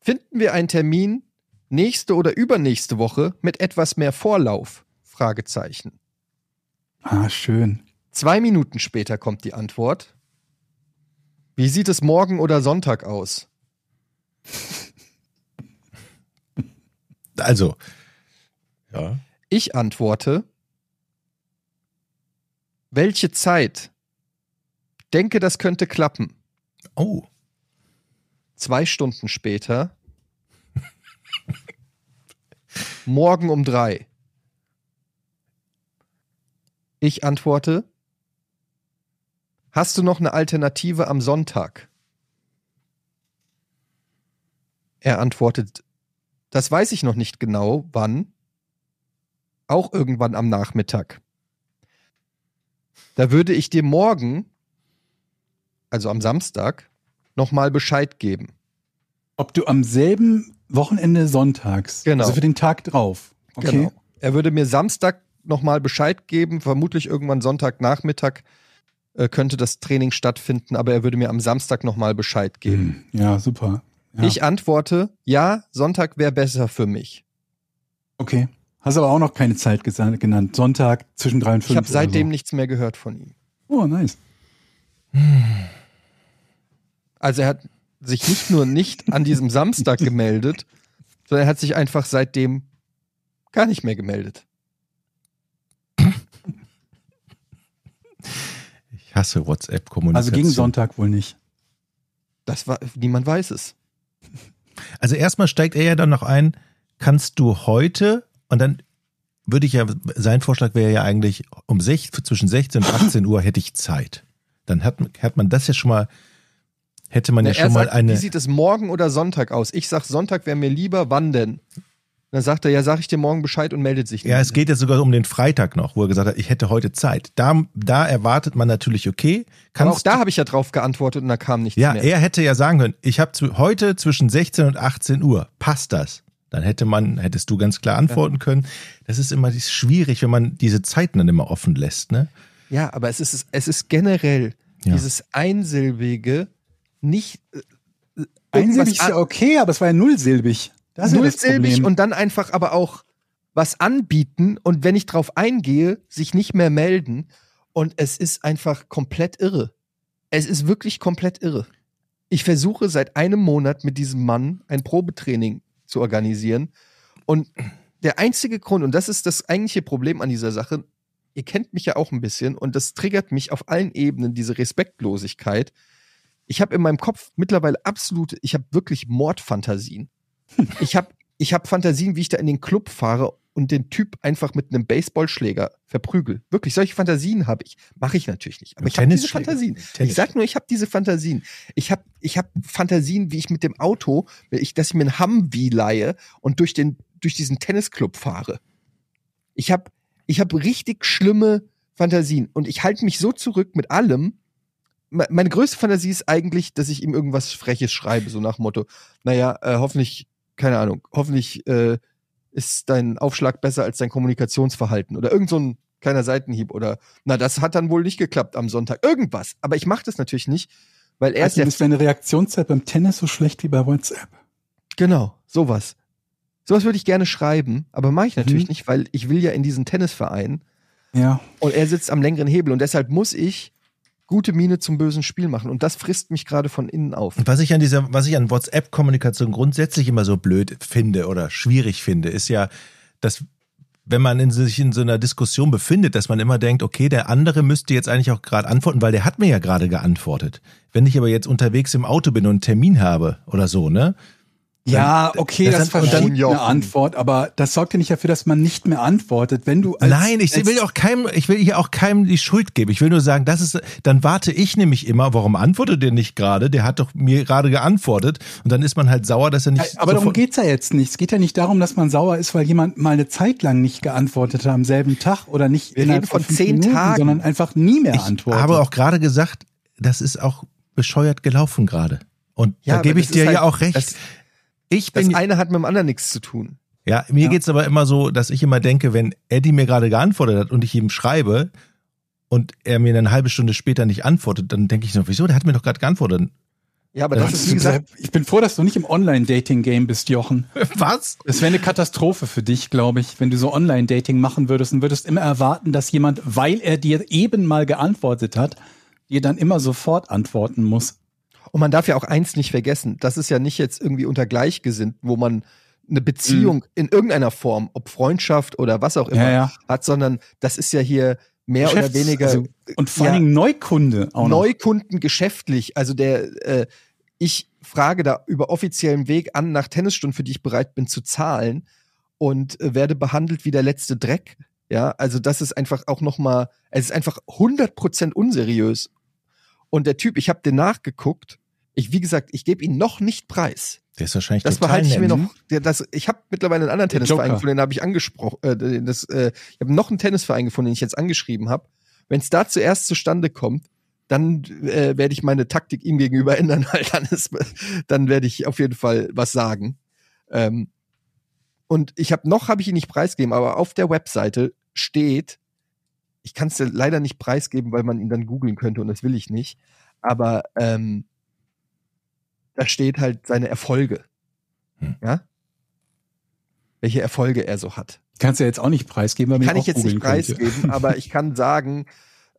finden wir einen Termin nächste oder übernächste Woche mit etwas mehr Vorlauf? Fragezeichen. Ah, schön. Zwei Minuten später kommt die Antwort. Wie sieht es morgen oder Sonntag aus? Also, ja. Ich antworte, welche Zeit? Denke, das könnte klappen. Oh, Zwei Stunden später. Morgen um drei. Ich antworte. Hast du noch eine Alternative am Sonntag? Er antwortet. Das weiß ich noch nicht genau, wann. Auch irgendwann am Nachmittag. Da würde ich dir morgen, also am Samstag, nochmal Bescheid geben. Ob du am selben Wochenende sonntags, Genau. also für den Tag drauf. Okay. Genau. Er würde mir Samstag nochmal Bescheid geben, vermutlich irgendwann Sonntagnachmittag äh, könnte das Training stattfinden, aber er würde mir am Samstag nochmal Bescheid geben. Hm, Ja, super. Ja. Ich antworte, ja, Sonntag wäre besser für mich. Okay. Hast aber auch noch keine Zeit genannt. Sonntag zwischen drei und fünf. Ich habe seitdem so. nichts mehr gehört von ihm. Oh, nice. Also er hat sich nicht nur nicht an diesem Samstag gemeldet, sondern er hat sich einfach seitdem gar nicht mehr gemeldet. ich hasse WhatsApp-Kommunikation. Also gegen Sonntag wohl nicht. Das war, niemand weiß es. Also erstmal steigt er ja dann noch ein, kannst du heute, und dann würde ich ja, sein Vorschlag wäre ja eigentlich, um sech, zwischen 16 und 18 Uhr hätte ich Zeit. Dann hat, hat man das ja schon mal, hätte man Na, ja schon mal sagt, eine. wie sieht es morgen oder Sonntag aus? Ich sag, Sonntag wäre mir lieber, wann denn? Dann sagt er, ja, sag ich dir morgen Bescheid und meldet sich Ja, nicht es geht ja sogar um den Freitag noch, wo er gesagt hat, ich hätte heute Zeit. Da, da erwartet man natürlich, okay, Aber kannst auch da habe ich ja drauf geantwortet und da kam nichts Ja, mehr. er hätte ja sagen können, ich habe zu, heute zwischen 16 und 18 Uhr, passt das? Dann hätte man, hättest du ganz klar antworten können. Das ist immer schwierig, wenn man diese Zeiten dann immer offen lässt, ne? Ja, aber es ist, es ist generell Ja. dieses einsilbige, nicht äh, Einsilbig ist ja okay, aber es war ja nullsilbig. Das ist nullsilbig und dann einfach aber auch was anbieten und wenn ich drauf eingehe, sich nicht mehr melden und es ist einfach komplett irre. Es ist wirklich komplett irre. Ich versuche seit einem Monat mit diesem Mann ein Probetraining zu organisieren und der einzige Grund, und das ist das eigentliche Problem an dieser Sache, ihr kennt mich ja auch ein bisschen und das triggert mich auf allen Ebenen, diese Respektlosigkeit. Ich habe in meinem Kopf mittlerweile absolute, ich habe wirklich Mordfantasien. Ich habe ich hab Fantasien, wie ich da in den Club fahre und den Typ einfach mit einem Baseballschläger verprügel. Wirklich, solche Fantasien habe ich. Mache ich natürlich nicht. Aber ich habe diese. Fantasien. Ich sag nur, ich habe diese Fantasien. Ich habe ich hab Fantasien, wie ich mit dem Auto, ich, dass ich mir ein Humvee leihe und durch, den, durch diesen Tennisclub fahre. Ich habe ich hab richtig schlimme Fantasien und ich halte mich so zurück mit allem. Me- Meine größte Fantasie ist eigentlich, dass ich ihm irgendwas Freches schreibe, so nach dem Motto, naja, äh, hoffentlich, keine Ahnung, hoffentlich äh, ist dein Aufschlag besser als dein Kommunikationsverhalten oder irgend so ein kleiner Seitenhieb oder na, das hat dann wohl nicht geklappt am Sonntag. Irgendwas. Aber ich mache das natürlich nicht, weil er ist Also ja ist deine Reaktionszeit beim Tennis so schlecht wie bei WhatsApp. Genau, sowas. Sowas würde ich gerne schreiben, aber mache ich natürlich Mhm. nicht, weil ich will ja in diesen Tennisverein Ja. und er sitzt am längeren Hebel und deshalb muss ich gute Miene zum bösen Spiel machen. Und das frisst mich gerade von innen auf. Was ich an dieser, was ich an WhatsApp-Kommunikation grundsätzlich immer so blöd finde oder schwierig finde, ist ja, dass wenn man in sich in so einer Diskussion befindet, dass man immer denkt, okay, der andere müsste jetzt eigentlich auch gerade antworten, weil der hat mir ja gerade geantwortet. Wenn ich aber jetzt unterwegs im Auto bin und einen Termin habe oder so, ne? Ja, okay, das das, dann- eine Antwort, aber das sorgt ja nicht dafür, dass man nicht mehr antwortet. Wenn du als, Nein, ich als, will auch keinem, ich will hier auch keinem die Schuld geben. Ich will nur sagen, das ist, dann warte ich nämlich immer, warum antwortet der nicht gerade? Der hat doch mir gerade geantwortet und dann ist man halt sauer, dass er nicht. Aber darum geht's ja jetzt nicht. Es geht ja nicht darum, dass man sauer ist, weil jemand mal eine Zeit lang nicht geantwortet hat am selben Tag oder nicht Wir innerhalb reden von fünf zehn Minuten, Tagen. sondern einfach nie mehr Ich antwortet. habe auch gerade gesagt, das ist auch bescheuert gelaufen gerade. Und Ja, da gebe ich dir ist ja halt- auch recht. das- ich Das bin, eine hat mit dem anderen nichts zu tun. ja, mir Ja. geht's aber immer so, dass ich immer denke, wenn Eddie mir gerade geantwortet hat und ich ihm schreibe und er mir eine halbe Stunde später nicht antwortet, dann denke ich so, wieso, der hat mir doch gerade geantwortet. Ja, aber Das das, Das ist, wie gesagt, ich bin froh, dass du nicht im Online-Dating-Game bist, Jochen. Was? Das wäre eine Katastrophe für dich, glaube ich, wenn du so Online-Dating machen würdest und würdest immer erwarten, dass jemand, weil er dir eben mal geantwortet hat, dir dann immer sofort antworten muss. Und man darf ja auch eins nicht vergessen, das ist ja nicht jetzt irgendwie unter Gleichgesinnten, wo man eine Beziehung in irgendeiner Form, ob Freundschaft oder was auch immer, Ja, ja. hat, sondern das ist ja hier mehr oder Geschäfts- weniger also, und vor ja, allen Dingen Neukunde auch noch. Neukunden geschäftlich. Also der, äh, ich frage da über offiziellen Weg an nach Tennisstunden, für die ich bereit bin zu zahlen und äh, werde behandelt wie der letzte Dreck. Ja, also das ist einfach auch noch mal, es ist einfach 100% unseriös. Und der Typ, ich habe den nachgeguckt. Ich, wie gesagt, ich gebe ihn noch nicht preis. Der ist wahrscheinlich Das behalte ich mir noch. Das, ich habe mittlerweile einen anderen Der Tennisverein gefunden, den habe ich angesprochen. Äh, das, äh, ich habe noch einen Tennisverein gefunden, den ich jetzt angeschrieben habe. Wenn es da zuerst zustande kommt, dann äh, werde ich meine Taktik ihm gegenüber ändern, weil dann ist, dann werde ich auf jeden Fall was sagen. Ähm, und ich habe noch habe ich ihn nicht preisgegeben, aber auf der Webseite steht, ich kann es leider nicht preisgeben, weil man ihn dann googeln könnte und das will ich nicht. Aber ähm, da steht halt seine Erfolge. Hm. Ja? Welche Erfolge er so hat. Kannst du ja jetzt auch nicht preisgeben, weil man Kann ihn ich jetzt nicht preisgeben, aber ich kann sagen,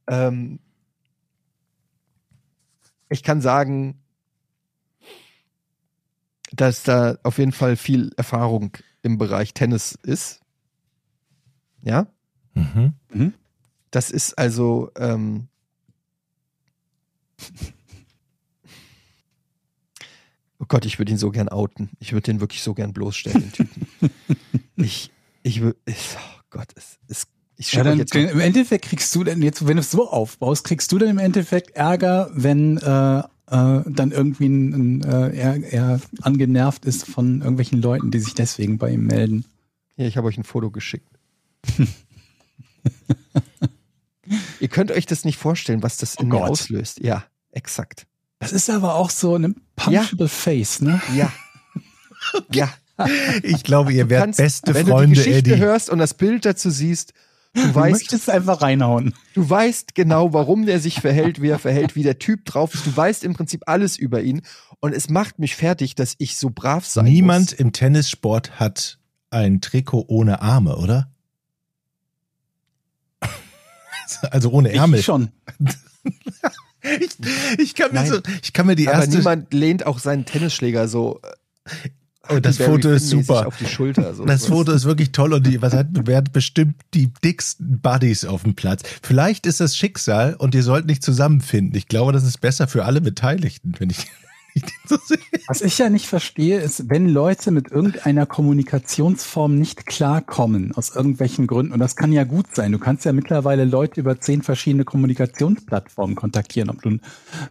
ähm, ich kann sagen, dass da auf jeden Fall viel Erfahrung im Bereich Tennis ist. Ja? Mhm. Das ist also, ähm, oh Gott, ich würde ihn so gern outen. Ich würde den wirklich so gern bloßstellen, den Typen. ich, ich würde, oh Gott, es, es, ich Ja, dann, jetzt Im Endeffekt kriegst du dann jetzt, wenn du es so aufbaust, kriegst du dann im Endeffekt Ärger, wenn äh, äh, dann irgendwie ein, ein, äh, er, er angenervt ist von irgendwelchen Leuten, die sich deswegen bei ihm melden. Hier, ich habe euch ein Foto geschickt. Ihr könnt euch das nicht vorstellen, was das in Oh mir Gott. auslöst. Ja, exakt. Das ist aber auch so ein punchable face, ne? Ja. ja. Ich glaube, ihr werdet beste wenn du Freunde, die Geschichte Eddie. hörst und das Bild dazu siehst, du Du weißt, möchtest einfach reinhauen. du weißt genau, warum der sich verhält, wie er verhält, wie der Typ drauf ist. Du weißt im Prinzip alles über ihn. Und es macht mich fertig, dass ich so brav sein Niemand muss. im Tennissport hat ein Trikot ohne Arme, oder? Also ohne Ärmel. Ich schon. Ich, ich, kann mir Nein. so, ich kann mir die Aber erste. niemand lehnt auch seinen Tennisschläger so. äh, Oh, das Foto ist super. Auf die Schulter. So. Das Foto ist wirklich toll und die, was hat, wer hat bestimmt die dicksten Buddies auf dem Platz. Vielleicht ist das Schicksal und ihr sollt nicht zusammenfinden. Ich glaube, das ist besser für alle Beteiligten, wenn ich, ich den so sehe. Was ich ja nicht verstehe, ist, wenn Leute mit irgendeiner Kommunikationsform nicht klarkommen, aus irgendwelchen Gründen, und das kann ja gut sein. Du kannst ja mittlerweile Leute über zehn verschiedene Kommunikationsplattformen kontaktieren, ob du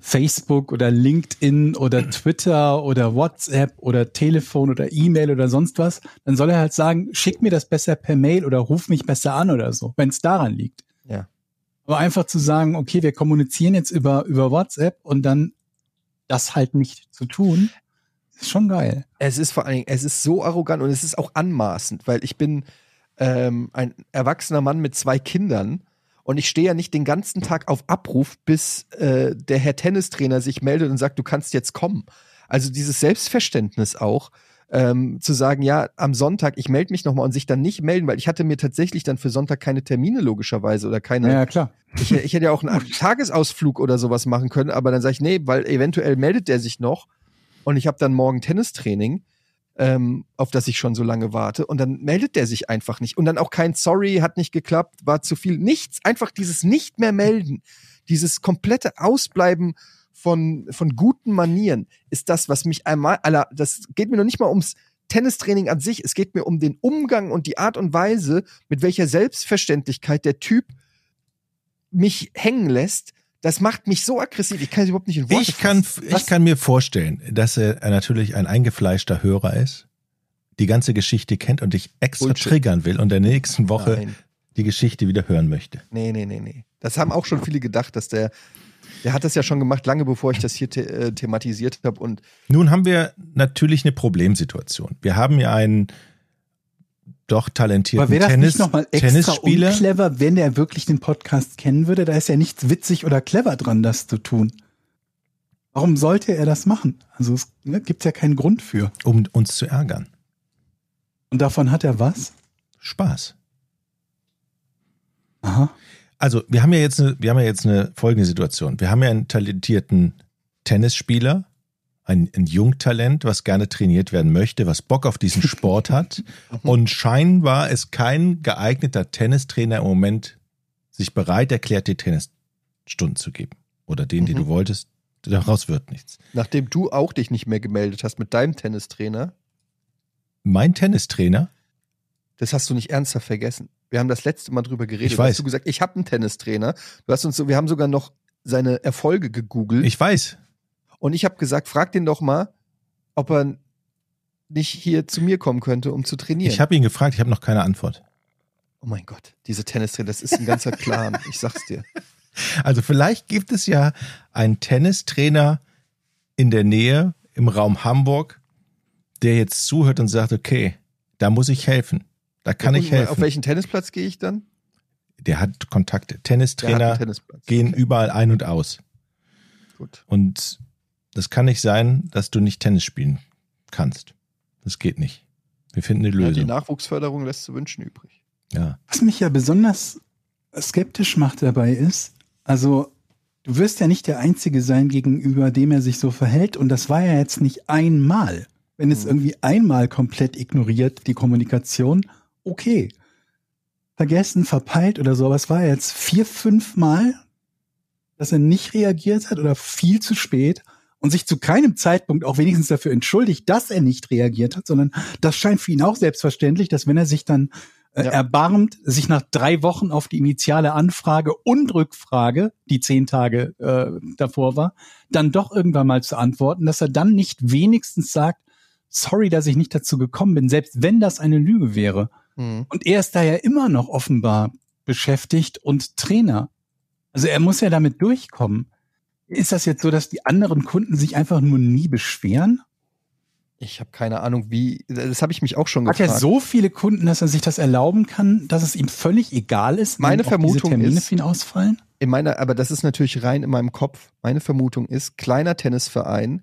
Facebook oder LinkedIn oder Twitter oder WhatsApp oder Telefon oder E-Mail oder sonst was, dann soll er halt sagen, schick mir das besser per Mail oder ruf mich besser an oder so, wenn es daran liegt. Ja. Aber einfach zu sagen, okay, wir kommunizieren jetzt über, über WhatsApp und dann das halt nicht zu tun, ist schon geil. Es ist vor allen Dingen, es ist so arrogant und es ist auch anmaßend, weil ich bin ähm, ein erwachsener Mann mit zwei Kindern und ich stehe ja nicht den ganzen Tag auf Abruf, bis äh, der Herr Tennistrainer sich meldet und sagt, du kannst jetzt kommen. Also dieses Selbstverständnis auch, ähm, zu sagen, ja, am Sonntag, ich melde mich nochmal und sich dann nicht melden, weil ich hatte mir tatsächlich dann für Sonntag keine Termine logischerweise oder keine. Ja, klar. Ich, ich hätte ja auch einen Tagesausflug oder sowas machen können, aber dann sage ich, nee, weil eventuell meldet der sich noch und ich habe dann morgen Tennistraining, ähm, auf das ich schon so lange warte und dann meldet der sich einfach nicht. Und dann auch kein Sorry, hat nicht geklappt, war zu viel. Nichts, einfach dieses nicht mehr melden, dieses komplette Ausbleiben von, von guten Manieren ist das, was mich einmal, aller, das geht mir noch nicht mal ums Tennistraining an sich, es geht mir um den Umgang und die Art und Weise, mit welcher Selbstverständlichkeit der Typ mich hängen lässt. Das macht mich so aggressiv, ich kann es überhaupt nicht in Worte Ich kann, fassen. ich kann mir vorstellen, dass er natürlich ein eingefleischter Hörer ist, die ganze Geschichte kennt und dich extra Bullshit. triggern will und der nächsten Woche Nein. die Geschichte wieder hören möchte. Nee, nee, nee, nee. Das haben auch schon viele gedacht, dass der, der hat das ja schon gemacht, lange bevor ich das hier the äh, thematisiert habe. Und Nun haben wir natürlich eine Problemsituation. Wir haben ja einen doch talentierten Aber wäre das Tennis, nicht nochmal extra Tennisspieler. unclever, wenn er wirklich den Podcast kennen würde? Da ist ja nichts witzig oder clever dran, das zu tun. Warum sollte er das machen? Also es ne, gibt ja keinen Grund für. um uns zu ärgern. Und davon hat er was? Spaß. Aha. Also, wir haben ja jetzt eine, wir haben ja jetzt eine folgende Situation. Wir haben ja einen talentierten Tennisspieler, ein, ein Jungtalent, was gerne trainiert werden möchte, was Bock auf diesen Sport hat. Und scheinbar ist kein geeigneter Tennistrainer im Moment sich bereit erklärt, dir Tennisstunden zu geben. Oder den, den Mhm. du wolltest. Daraus wird nichts. nachdem du auch dich nicht mehr gemeldet hast mit deinem Tennistrainer, Mein Tennistrainer, das hast du nicht ernsthaft vergessen. Wir haben das letzte Mal drüber geredet. Ich weiß. Hast du gesagt, ich habe einen Tennistrainer. Du hast uns so, wir haben sogar noch seine Erfolge gegoogelt. ich weiß, und ich habe gesagt, frag den doch mal, ob er nicht hier zu mir kommen könnte, um zu trainieren. ich habe ihn gefragt, ich habe noch keine Antwort. oh mein Gott, diese Tennistrainer, das ist ein ganzer Clan. ich sag's dir. Also vielleicht gibt es ja einen Tennistrainer in der Nähe im Raum Hamburg, der jetzt zuhört und sagt, okay, da muss ich helfen. Da kann Ja, ich und Auf helfen. welchen Tennisplatz gehe ich dann? Der hat Kontakte. Hat Tennistrainer Tennisplatz. gehen Okay, überall ein und aus. gut. Und das kann nicht sein, dass du nicht Tennis spielen kannst. Das geht nicht. Wir finden eine Ja, die Lösung. Nachwuchsförderung lässt zu wünschen übrig. Ja. Was mich ja besonders skeptisch macht dabei ist, also du wirst ja nicht der Einzige sein, gegenüber dem er sich so verhält. Und das war ja jetzt nicht einmal. Wenn es Mhm. irgendwie einmal komplett ignoriert, die Kommunikation, okay. Vergessen, verpeilt oder so, aber es war jetzt vier, fünf Mal, dass er nicht reagiert hat oder viel zu spät und sich zu keinem Zeitpunkt auch wenigstens dafür entschuldigt, dass er nicht reagiert hat, sondern das scheint für ihn auch selbstverständlich, dass wenn er sich dann äh, Ja. erbarmt, sich nach drei Wochen auf die initiale Anfrage und Rückfrage, die zehn Tage äh, davor war, dann doch irgendwann mal zu antworten, dass er dann nicht wenigstens sagt, sorry, dass ich nicht dazu gekommen bin, selbst wenn das eine Lüge wäre. Mhm. Und er ist da ja immer noch offenbar beschäftigt und Trainer. Also er muss ja damit durchkommen. Ist das jetzt so, dass die anderen Kunden sich einfach nur nie beschweren? Ich habe keine Ahnung, wie. Das habe ich mich auch schon Hat gefragt. er so viele Kunden, dass er sich das erlauben kann, dass es ihm völlig egal ist, wenn Meine Vermutung Termine ist- für ihn ausfallen? in meiner, aber das ist natürlich rein in meinem Kopf. Meine Vermutung ist, kleiner Tennisverein.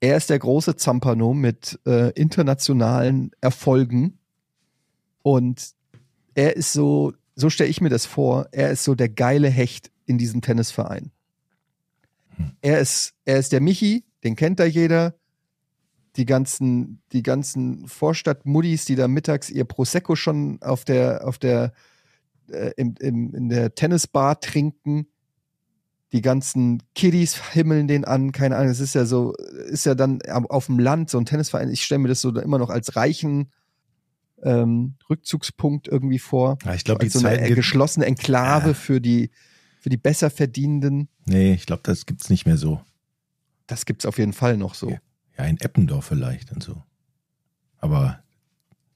Er ist der große Zampano mit äh, internationalen Erfolgen. Und er ist so, so stelle ich mir das vor, er ist so der geile Hecht in diesem Tennisverein. Er ist, er ist der Michi, den kennt da jeder. Die ganzen, die ganzen Vorstadtmuddis, die da mittags ihr Prosecco schon auf der, auf der, äh, im, im, in der Tennisbar trinken. Die ganzen Kiddies himmeln den an, keine Ahnung. Es ist ja so, ist ja dann auf dem Land so ein Tennisverein. Ich stelle mir das so immer noch als reichen ähm, Rückzugspunkt irgendwie vor. ja ich glaube, die so eine Zeit gibt. geschlossene Enklave Ja. für die für die besser verdienenden. Nee, ich glaube, das gibt's nicht mehr so. Das gibt's auf jeden Fall noch so. Ja. Ja, in Eppendorf vielleicht und so. Aber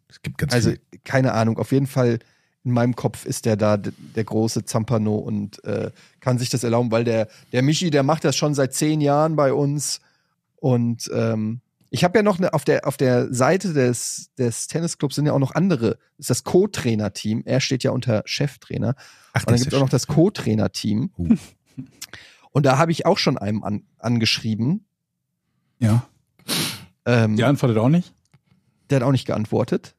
es gibt ganz Also viel. keine Ahnung. Auf jeden Fall in meinem Kopf ist der da der große Zampano und äh, kann sich das erlauben, weil der der Michi, der macht das schon seit zehn Jahren bei uns und ähm, ich habe ja noch eine, auf der auf der Seite des des Tennisclubs sind ja auch noch andere. Das ist das Co-Trainer-Team. Er steht ja unter Cheftrainer. Ach, Und dann gibt es auch noch das Co-Trainer-Team. Uh. Und da habe ich auch schon einem an, angeschrieben. Ja. Ähm, Die antwortet auch nicht. Der hat auch nicht geantwortet.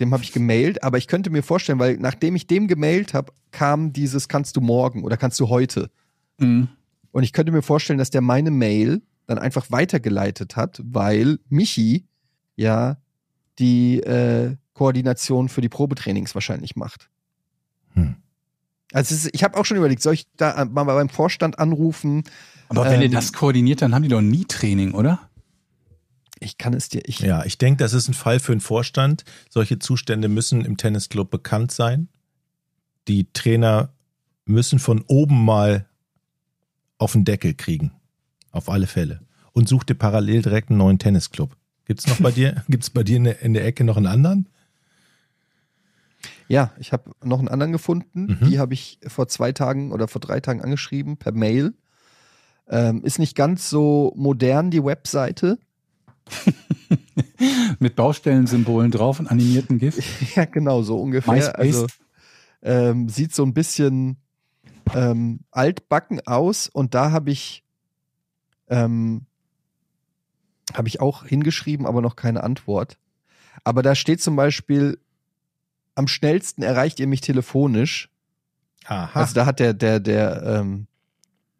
Dem habe ich gemailt, aber ich könnte mir vorstellen, weil nachdem ich dem gemailt habe, kam dieses kannst du morgen oder kannst du heute. Mhm. Und ich könnte mir vorstellen, dass der meine Mail dann einfach weitergeleitet hat, weil Michi ja die äh, Koordination für die Probetrainings wahrscheinlich macht. Hm. Also ist, ich habe auch schon überlegt, soll ich da mal beim Vorstand anrufen? Aber wenn ihr Ähm, das koordiniert, dann haben die doch nie Training, oder? Ich kann es dir, ich, Ja, ich denke, das ist ein Fall für den Vorstand. Solche Zustände müssen im Tennisclub bekannt sein. Die Trainer müssen von oben mal auf den Deckel kriegen. Auf alle Fälle. Und such dir parallel direkt einen neuen Tennisclub. Gibt's noch bei dir, gibt's bei dir in der, in der Ecke noch einen anderen? Ja, ich habe noch einen anderen gefunden. Mhm. Die habe ich vor zwei Tagen oder vor drei Tagen angeschrieben per Mail. Ähm, ist nicht ganz so modern, die Webseite. Mit Baustellensymbolen drauf und animierten GIF. ja, genau, so ungefähr. MySpace. Also ähm, sieht so ein bisschen ähm, altbacken aus und da habe ich ähm, habe ich auch hingeschrieben, aber noch keine Antwort. Aber da steht zum Beispiel, am schnellsten erreicht ihr mich telefonisch. Aha. Also da hat der, der, der, ähm,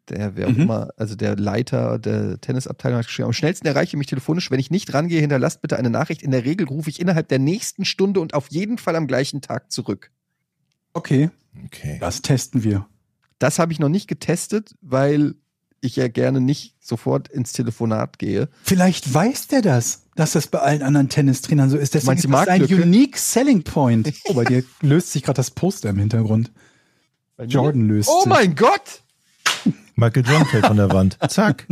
der, wer auch Mhm. immer, also der Leiter der Tennisabteilung hat geschrieben, am schnellsten erreiche ich mich telefonisch. Wenn ich nicht rangehe, hinterlasst bitte eine Nachricht. In der Regel rufe ich innerhalb der nächsten Stunde und auf jeden Fall am gleichen Tag zurück. Okay, okay. das testen wir. Das habe ich noch nicht getestet, weil ich ja gerne nicht sofort ins Telefonat gehe. Vielleicht weiß der das, dass das bei allen anderen Tennistrainern so ist. Deswegen Meinst ist das ein unique selling point. Oh, bei dir löst sich gerade das Poster im Hintergrund. Jordan löst Oh sich. mein Gott! Michael Jordan fällt von der Wand. Zack.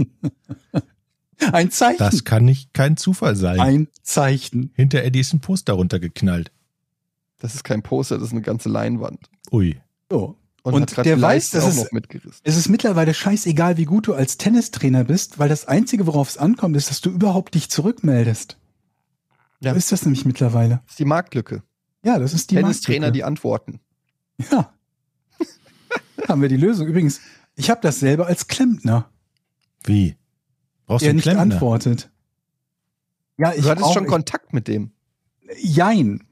Ein Zeichen. Das kann nicht kein Zufall sein. ein Zeichen. Hinter Eddie ist ein Poster runtergeknallt. Das ist kein Poster, das ist eine ganze Leinwand. Ui. So. Und, Und der weiß, dass auch es- noch mitgerissen. Es ist mittlerweile scheißegal, wie gut du als Tennistrainer bist, weil das Einzige, worauf es ankommt, ist, dass du überhaupt dich zurückmeldest. Ja. So ist das nämlich mittlerweile. Das ist die Marktlücke. Ja, das ist die Tennistrainer, Marktlücke. die antworten. Ja. Haben wir die Lösung. Übrigens, ich habe das selber als Klempner, Wie? Brauchst du der einen nicht Klempner? antwortet. Ja, ich Du hattest brauch- schon ich- Kontakt mit dem. Jein.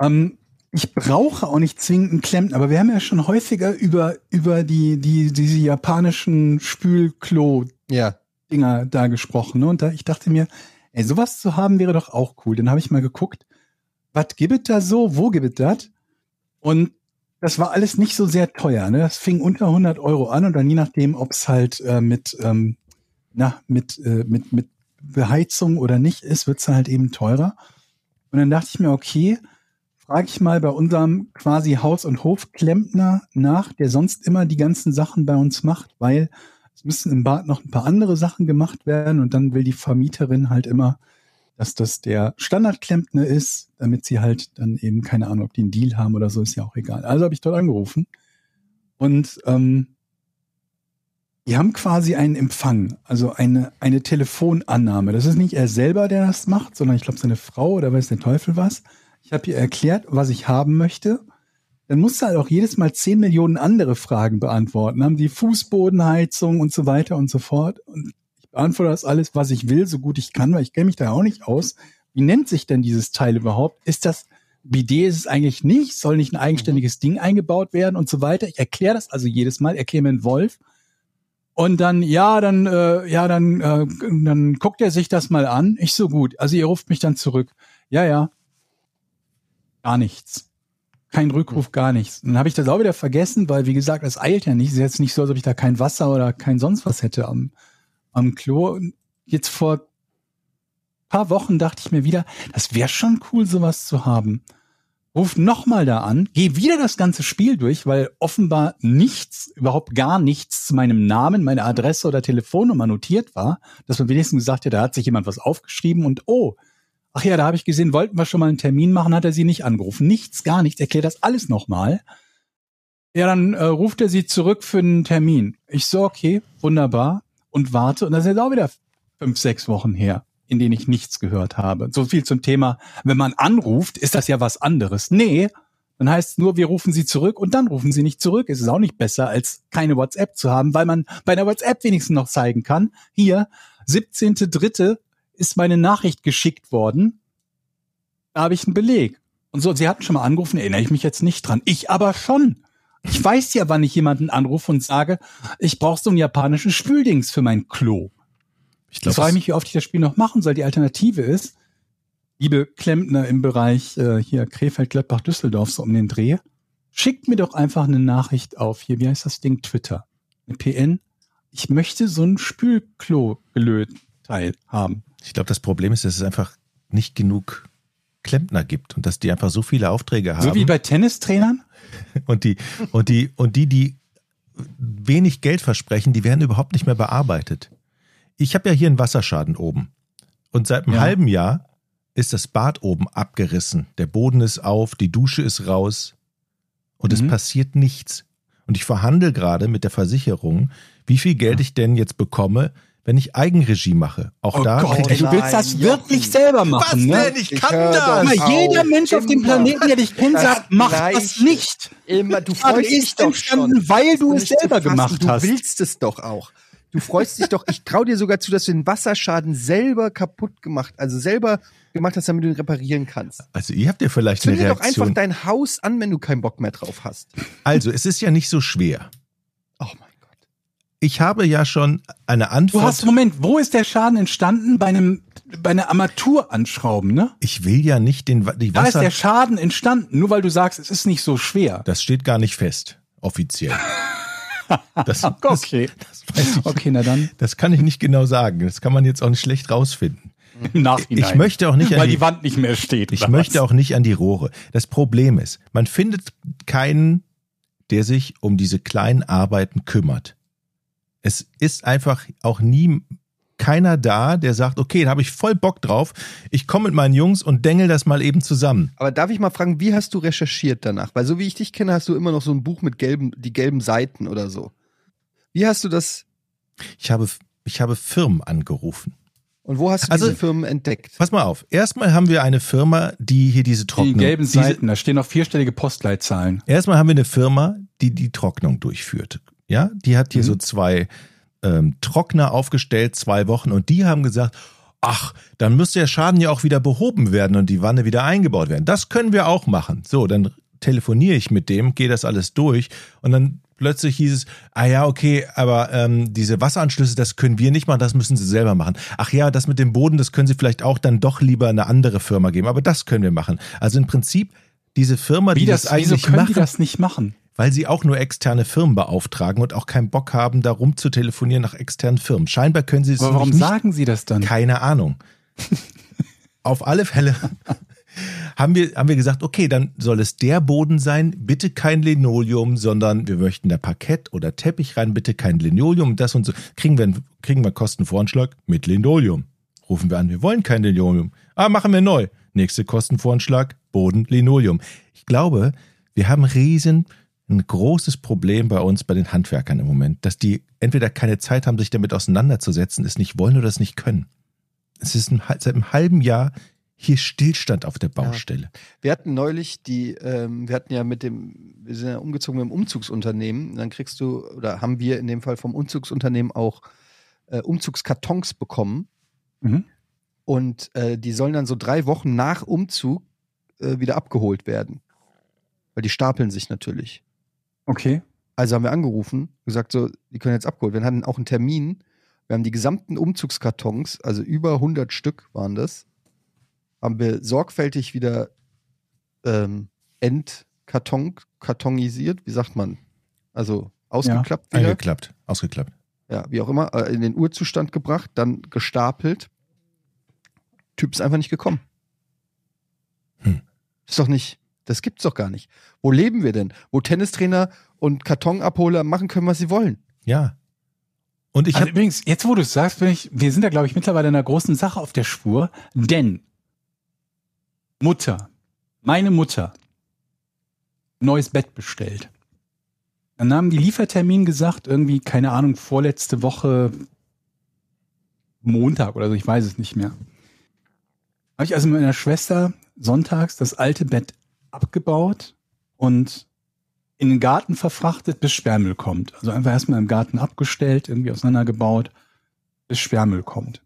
Ähm, ich brauche auch nicht zwingend einen Klempner, aber wir haben ja schon häufiger über, über die, die, diese japanischen Spülklo-Dinger Ja. da gesprochen. Ne? Und da, ich dachte mir, ey, sowas zu haben wäre doch auch cool. Dann habe ich mal geguckt, was gibt es da so, wo gibt es das? Und das war alles nicht so sehr teuer. Ne? Das fing unter 100 Euro an und dann je nachdem, ob es halt äh, mit, ähm, na, mit, äh, mit, mit Beheizung oder nicht ist, wird es halt eben teurer. Und dann dachte ich mir, okay, frage ich mal bei unserem quasi Haus- und Hofklempner nach, der sonst immer die ganzen Sachen bei uns macht, weil es müssen im Bad noch ein paar andere Sachen gemacht werden und dann will die Vermieterin halt immer, dass das der Standardklempner ist, damit sie halt dann eben keine Ahnung, ob die einen Deal haben oder so, ist ja auch egal. Also habe ich dort angerufen und ähm, die haben quasi einen Empfang, also eine, eine Telefonannahme. Das ist nicht er selber, der das macht, sondern ich glaube seine Frau oder weiß der Teufel was. Ich habe ihr erklärt, was ich haben möchte. Dann musste halt auch jedes Mal 10 Millionen andere Fragen beantworten. Haben die Fußbodenheizung und so weiter und so fort. Und ich beantworte das alles, was ich will, so gut ich kann, weil ich kenne mich da auch nicht aus. Wie nennt sich denn dieses Teil überhaupt? Ist das Bidet ist es eigentlich nicht, soll nicht ein eigenständiges Ding eingebaut werden und so weiter. Ich erkläre das also jedes Mal, erkläre mir einen Wolf. Und dann, ja, dann, äh, ja, dann, äh, dann guckt er sich das mal an. Ich so gut. Also ihr ruft mich dann zurück. Ja, ja. Gar nichts. Kein Rückruf, gar nichts. Und dann habe ich das auch wieder vergessen, weil, wie gesagt, es eilt ja nicht. Es ist jetzt nicht so, als ob ich da kein Wasser oder kein sonst was hätte am, am Klo. Und jetzt vor paar Wochen dachte ich mir wieder, das wäre schon cool, sowas zu haben. Ruf nochmal da an, geh wieder das ganze Spiel durch, weil offenbar nichts, überhaupt gar nichts zu meinem Namen, meiner Adresse oder Telefonnummer notiert war, dass man wenigstens gesagt hat, da hat sich jemand was aufgeschrieben und oh, ach ja, da habe ich gesehen, wollten wir schon mal einen Termin machen, hat er sie nicht angerufen. Nichts, gar nichts, erklärt das alles nochmal. Ja, dann äh, ruft er sie zurück für einen Termin. Ich so, okay, wunderbar. Und warte. Und das ist jetzt auch wieder fünf, sechs Wochen her, in denen ich nichts gehört habe. So viel zum Thema, wenn man anruft, ist das ja was anderes. Nee, dann heißt es nur, wir rufen sie zurück und dann rufen sie nicht zurück. Es ist auch nicht besser, als keine WhatsApp zu haben, weil man bei einer WhatsApp wenigstens noch zeigen kann. Hier, 17.3. ist meine Nachricht geschickt worden. Da habe ich einen Beleg. Und so, sie hatten schon mal angerufen, erinnere ich mich jetzt nicht dran. Ich aber schon. Ich weiß ja, wann ich jemanden anrufe und sage, ich brauche so ein japanisches Spüldings für mein Klo. Ich Ich glaube, frage mich, wie oft ich das Spiel noch machen soll. Die Alternative ist, liebe Klempner im Bereich äh, hier Krefeld, Gladbach, Düsseldorf, so um den Dreh, schickt mir doch einfach eine Nachricht auf hier, wie heißt das Ding, Twitter, eine PN. Ich möchte so ein Spülklo-Gelöt-Teil haben. Ich glaube, das Problem ist, dass es einfach nicht genug Klempner gibt und dass die einfach so viele Aufträge haben. So wie bei Tennistrainern? und die, und die, und die, die wenig Geld versprechen, die werden überhaupt nicht mehr bearbeitet. Ich habe ja hier einen Wasserschaden oben. Und seit einem Ja. halben Jahr ist das Bad oben abgerissen. Der Boden ist auf, die Dusche ist raus und es Mhm. passiert nichts. Und ich verhandle gerade mit der Versicherung, wie viel Geld ich denn jetzt bekomme, wenn ich Eigenregie mache. Auch Oh da Gott, ich, du willst das Nein, wirklich Jochen. selber machen, ne? Ich Ich kann hör das! auf. jeder Mensch auf dem. Planeten, der dich kennt, Das sagt, mach das nicht. Immer, du freust dich doch entstanden, schon. weil du Das es selber gemacht du hast. Du willst es doch auch. Du freust dich doch. Ich trau dir sogar zu, dass du den Wasserschaden selber kaputt gemacht, also selber gemacht hast, damit du ihn reparieren kannst. Also ihr habt ja vielleicht eine Zünd dir doch Reaktion. einfach dein Haus an, wenn du keinen Bock mehr drauf hast. Also es ist ja nicht so schwer. Oh mein Gott. Ich habe ja schon eine Du Antwort. hast, Moment, wo ist der Schaden entstanden? Bei einem, bei einer Armatur anschrauben, ne? ich will ja nicht den die Da ist Wasser. der Schaden entstanden, nur weil du sagst, es ist nicht so schwer. das steht gar nicht fest, offiziell. Das, Okay. das, das, weiß ich, Okay, na dann das kann ich nicht genau sagen. Das kann man jetzt auch nicht schlecht rausfinden. im Nachhinein. Ich möchte auch nicht an weil die, die Wand nicht mehr steht. ich möchte was? auch nicht an die Rohre. Das Problem ist, man findet keinen, der sich um diese kleinen Arbeiten kümmert. Es ist einfach auch nie keiner da, der sagt, okay, da habe ich voll Bock drauf. Ich komme mit meinen Jungs und dengel das mal eben zusammen. Aber darf ich mal fragen, wie hast du recherchiert danach? Weil so wie ich dich kenne, hast du immer noch so ein Buch mit gelben, die gelben Seiten oder so. Wie hast du das Ich habe, ich habe Firmen angerufen. und wo hast du Also- diese Firmen entdeckt? Pass mal auf. Erstmal haben wir eine Firma, die hier diese Die Trocknung. gelben diese, Seiten, da stehen noch vierstellige Postleitzahlen. Erstmal haben wir eine Firma, die die Trocknung durchführt. Ja, die hat hier Mhm. so zwei ähm, Trockner aufgestellt, zwei Wochen, und die haben gesagt, ach, dann müsste der Schaden ja auch wieder behoben werden und die Wanne wieder eingebaut werden. Das können wir auch machen. So, dann telefoniere ich mit dem, gehe das alles durch und dann plötzlich hieß es, ah ja, okay, aber ähm, diese Wasseranschlüsse, das können wir nicht machen, das müssen sie selber machen. Ach ja, das mit dem Boden, das können sie vielleicht auch dann doch lieber eine andere Firma geben, aber das können wir machen. Also im Prinzip diese Firma, Wie die das, das, wieso eigentlich können machen, die das nicht machen? Weil sie auch nur externe Firmen beauftragen und auch keinen Bock haben, da rum zu telefonieren nach externen Firmen. Scheinbar können sie es Aber warum nämlich sagen sie das dann? nicht. Keine Ahnung. Auf alle Fälle haben wir, haben wir gesagt, okay, dann soll es der Boden sein, bitte kein Linoleum, sondern wir möchten da Parkett oder Teppich rein, bitte kein Linoleum, das und so. Kriegen wir, kriegen wir Kostenvoranschlag mit Linoleum. Rufen wir an, wir wollen kein Linoleum. Ah, machen wir neu. Nächste Kostenvoranschlag, Boden, Linoleum. Ich glaube, wir haben riesen ein großes Problem bei uns, bei den Handwerkern im Moment, dass die entweder keine Zeit haben, sich damit auseinanderzusetzen, es nicht wollen oder es nicht können. Es ist ein, seit einem halben Jahr hier Stillstand auf der Baustelle. Wir hatten neulich die, ähm, wir hatten ja mit dem, wir sind ja umgezogen mit dem Umzugsunternehmen. Dann kriegst du, oder haben wir in dem Fall vom Umzugsunternehmen auch äh, Umzugskartons bekommen. Mhm. Und äh, die sollen dann so drei Wochen nach Umzug äh, wieder abgeholt werden. Weil die stapeln sich natürlich. Okay. Also haben wir angerufen, gesagt so, die können jetzt abgeholt werden. Wir hatten auch einen Termin. Wir haben die gesamten Umzugskartons, also über 100 Stück waren das, haben wir sorgfältig wieder ähm, entkarton, kartonisiert, wie sagt man? Also ausgeklappt wieder. Eingeklappt, ausgeklappt. Ja, wie auch immer, äh, in den Urzustand gebracht, dann gestapelt. Typ ist einfach nicht gekommen. Hm. Ist doch nicht, das gibt's doch gar nicht. Wo leben wir denn? Wo Tennistrainer und Kartonabholer machen können, was sie wollen. Ja. Und ich also habe übrigens, jetzt wo du es sagst, bin ich, wir sind da, glaube ich, mittlerweile in einer großen Sache auf der Spur, denn Mutter, meine Mutter, neues Bett bestellt. Dann haben die Liefertermin gesagt, irgendwie, keine Ahnung, vorletzte Woche Montag oder so, ich weiß es nicht mehr. Habe ich also mit meiner Schwester sonntags das alte Bett abgebaut und in den Garten verfrachtet, bis Sperrmüll kommt. Also einfach erstmal im Garten abgestellt, irgendwie auseinandergebaut, bis Sperrmüll kommt.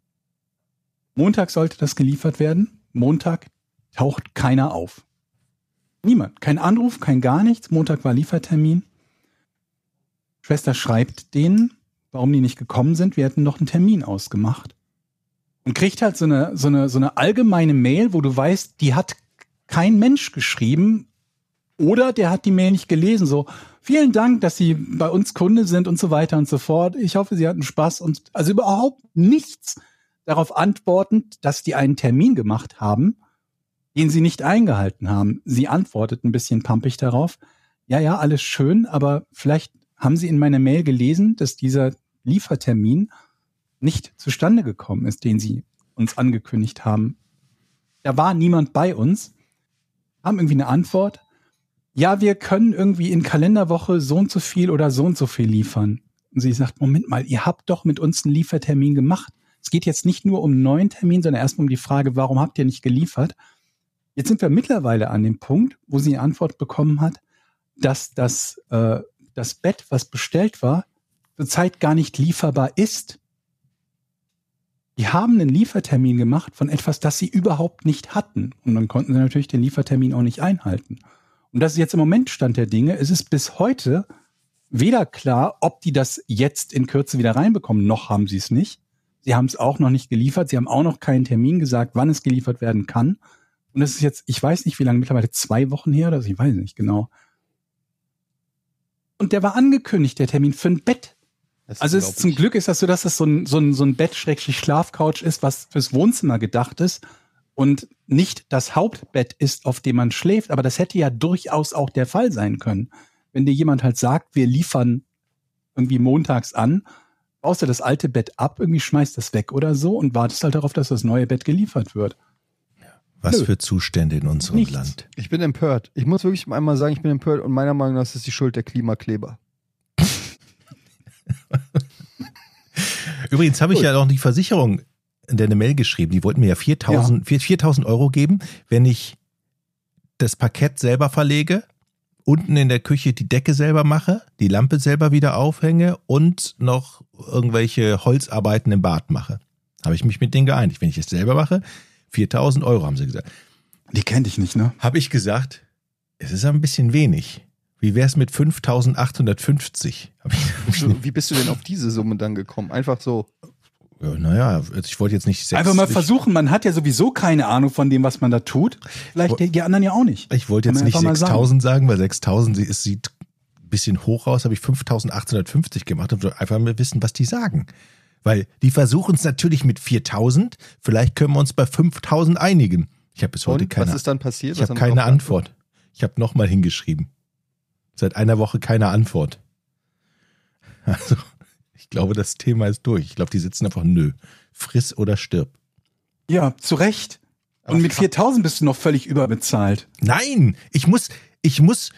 Montag sollte das geliefert werden. Montag taucht keiner auf. Niemand. Kein Anruf, kein gar nichts. Montag war Liefertermin. Schwester schreibt denen, warum die nicht gekommen sind. Wir hätten noch einen Termin ausgemacht. Und kriegt halt so eine, so eine, so eine allgemeine Mail, wo du weißt, die hat kein Mensch geschrieben oder der hat die Mail nicht gelesen. So, vielen Dank, dass Sie bei uns Kunde sind und so weiter und so fort. Ich hoffe, Sie hatten Spaß und also überhaupt nichts darauf antwortend, dass die einen Termin gemacht haben, den sie nicht eingehalten haben. Sie antwortet ein bisschen pampig darauf. Ja, ja, alles schön, aber vielleicht haben Sie in meiner Mail gelesen, dass dieser Liefertermin nicht zustande gekommen ist, den Sie uns angekündigt haben. Da war niemand bei uns, haben irgendwie eine Antwort. Ja, wir können irgendwie in Kalenderwoche so und so viel oder so und so viel liefern. Und sie sagt, Moment mal, ihr habt doch mit uns einen Liefertermin gemacht. Es geht jetzt nicht nur um einen neuen Termin, sondern erstmal um die Frage, warum habt ihr nicht geliefert? Jetzt sind wir mittlerweile an dem Punkt, wo sie eine Antwort bekommen hat, dass das, äh, das Bett, was bestellt war, zurzeit gar nicht lieferbar ist. Die haben einen Liefertermin gemacht von etwas, das sie überhaupt nicht hatten. Und dann konnten sie natürlich den Liefertermin auch nicht einhalten. Und das ist jetzt im Moment Stand der Dinge. Es ist bis heute weder klar, ob die das jetzt in Kürze wieder reinbekommen, noch haben sie es nicht. Sie haben es auch noch nicht geliefert. Sie haben auch noch keinen Termin gesagt, wann es geliefert werden kann. Und das ist jetzt, ich weiß nicht, wie lange, mittlerweile zwei Wochen her oder so, ich weiß nicht genau. Und der war angekündigt, der Termin für ein Bett. Also es, zum Glück ist das so, dass das so ein, so ein, so ein Bett-Schlafcouch ist, was fürs Wohnzimmer gedacht ist und nicht das Hauptbett ist, auf dem man schläft. Aber das hätte ja durchaus auch der Fall sein können. Wenn dir jemand halt sagt, wir liefern irgendwie montags an, baust du das alte Bett ab, irgendwie schmeißt das weg oder so und wartest halt darauf, dass das neue Bett geliefert wird. Was Nö. für Zustände in unserem Nichts. Land. Ich bin empört. Ich muss wirklich einmal sagen, ich bin empört und meiner Meinung nach ist es die Schuld der Klimakleber. Übrigens habe ich ja noch die Versicherung in deine Mail geschrieben. Die wollten mir ja 4000 ja. 4000 Euro geben, wenn ich das Parkett selber verlege, unten in der Küche die Decke selber mache, die Lampe selber wieder aufhänge und noch irgendwelche Holzarbeiten im Bad mache. Habe ich mich mit denen geeinigt. Wenn ich es selber mache, 4000 Euro, haben sie gesagt. Die kennt ich nicht, ne? Habe ich gesagt, es ist ein bisschen wenig. Wie wär's mit 5850? Wie bist du denn auf diese Summe dann gekommen? Einfach so. Ja, naja, ich wollte jetzt nicht sechs, Einfach mal versuchen, man hat ja sowieso keine Ahnung von dem, was man da tut. Vielleicht die, die anderen ja auch nicht. Ich wollte jetzt nicht 6000 sagen. sagen, weil 6000 es sieht ein bisschen hoch aus, habe ich 5850 gemacht und einfach mal wissen, was die sagen. Weil die versuchen es natürlich mit 4000, vielleicht können wir uns bei 5000 einigen. Ich habe bis heute Und, keine Was ist dann passiert? Ich habe keine Antwort. Ich habe nochmal hingeschrieben. Seit einer Woche keine Antwort. Also, ich glaube, das Thema ist durch. Ich glaube, die sitzen einfach, nö, friss oder stirb. Ja, zu Recht. Und mit 4000 bist du noch völlig überbezahlt. Nein, ich muss, ich muss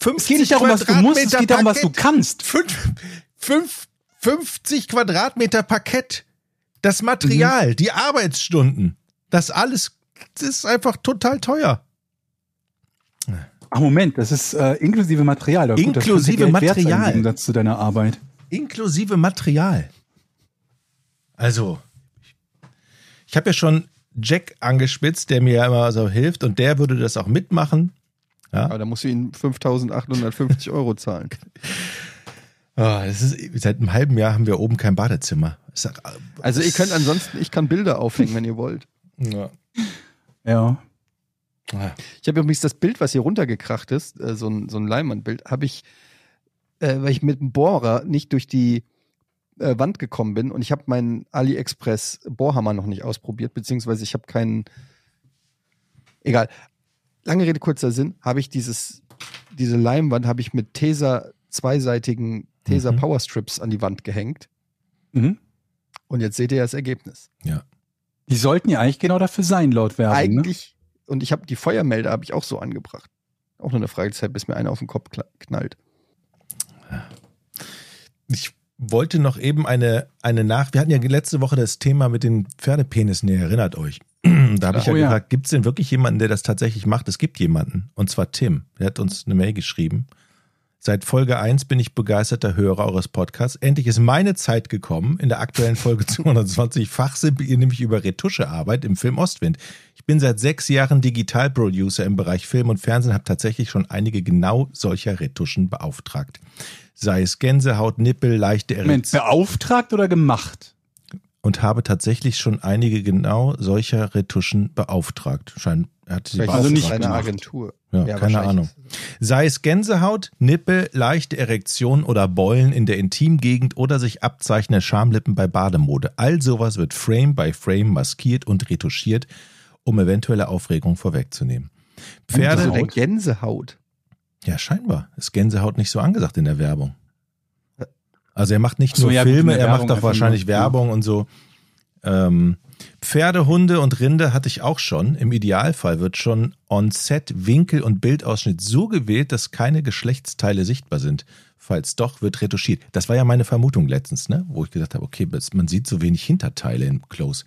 50 Es geht nicht darum, was du musst, es geht darum, was du kannst. Fünf, fünf 50 Quadratmeter Parkett, das Material, mhm. die Arbeitsstunden, das alles, das ist einfach total teuer. Ach Moment, das ist äh, inklusive Material. Gut, inklusive Material. Im Gegensatz zu deiner Arbeit. Inklusive Material. Also, ich habe ja schon Jack angespitzt, der mir ja immer so hilft und der würde das auch mitmachen. Ja? Aber da musst du ihm 5.850 Euro zahlen. Oh, das ist, seit einem halben Jahr haben wir oben kein Badezimmer. Also ihr könnt ansonsten, ich kann Bilder aufhängen, wenn ihr wollt. Ja. Ja. Ich habe übrigens das Bild, was hier runtergekracht ist, äh, so ein, so ein Leinwandbild, habe ich, äh, weil ich mit dem Bohrer nicht durch die äh, Wand gekommen bin und ich habe meinen AliExpress Bohrhammer noch nicht ausprobiert, beziehungsweise ich habe keinen. Egal. Lange Rede, kurzer Sinn, habe ich dieses, diese Leimwand habe ich mit Tesa zweiseitigen Tesa mhm. Powerstrips an die Wand gehängt. Mhm. Und jetzt seht ihr das Ergebnis. Ja. Die sollten ja eigentlich genau dafür sein, laut Werbung. Ne? Eigentlich? Und ich habe die Feuermelder habe ich auch so angebracht. Auch nur eine Fragezeit, bis mir einer auf den Kopf knallt. Ich wollte noch eben eine, eine Nach. Wir hatten ja letzte Woche das Thema mit den Pferdepenissen, ihr erinnert euch. Da habe ich ja, oh, ja. gefragt, gibt es denn wirklich jemanden, der das tatsächlich macht? Es gibt jemanden, und zwar Tim. Der hat uns eine Mail geschrieben Seit Folge 1 bin ich begeisterter Hörer eures Podcasts. Endlich ist meine Zeit gekommen. In der aktuellen Folge 220 fachsimpelt ihr nämlich über Retuschearbeit im Film Ostwind. Ich bin seit sechs Jahren Digitalproducer im Bereich Film und Fernsehen, habe tatsächlich schon einige genau solcher Retuschen beauftragt. Sei es Gänsehaut, Nippel, leichte Moment, Erektion beauftragt oder gemacht? und habe tatsächlich schon einige genau solcher Retuschen beauftragt. Scheint, er Also nicht eine gemacht. Agentur. ja, Ja, keine. Ahnung. Sei es Gänsehaut, Nippel, leichte Erektion oder Beulen in der Intimgegend oder sich abzeichnende Schamlippen bei Bademode. All sowas wird Frame by Frame maskiert und retuschiert, um eventuelle Aufregung vorwegzunehmen. Pferde, Also der Gänsehaut. ja scheinbar, ist Gänsehaut nicht so angesagt in der Werbung. Also er macht nicht so, nur ja, Filme, er Werbung macht auch wahrscheinlich. Werbung und so. Ähm, Pferde, Hunde und Rinde hatte ich auch schon. Im Idealfall wird schon on-set Winkel und Bildausschnitt so gewählt, dass keine Geschlechtsteile sichtbar sind. Falls doch, wird retuschiert. Das war ja meine Vermutung letztens, ne? wo ich gesagt habe, okay, man sieht so wenig Hinterteile im Close.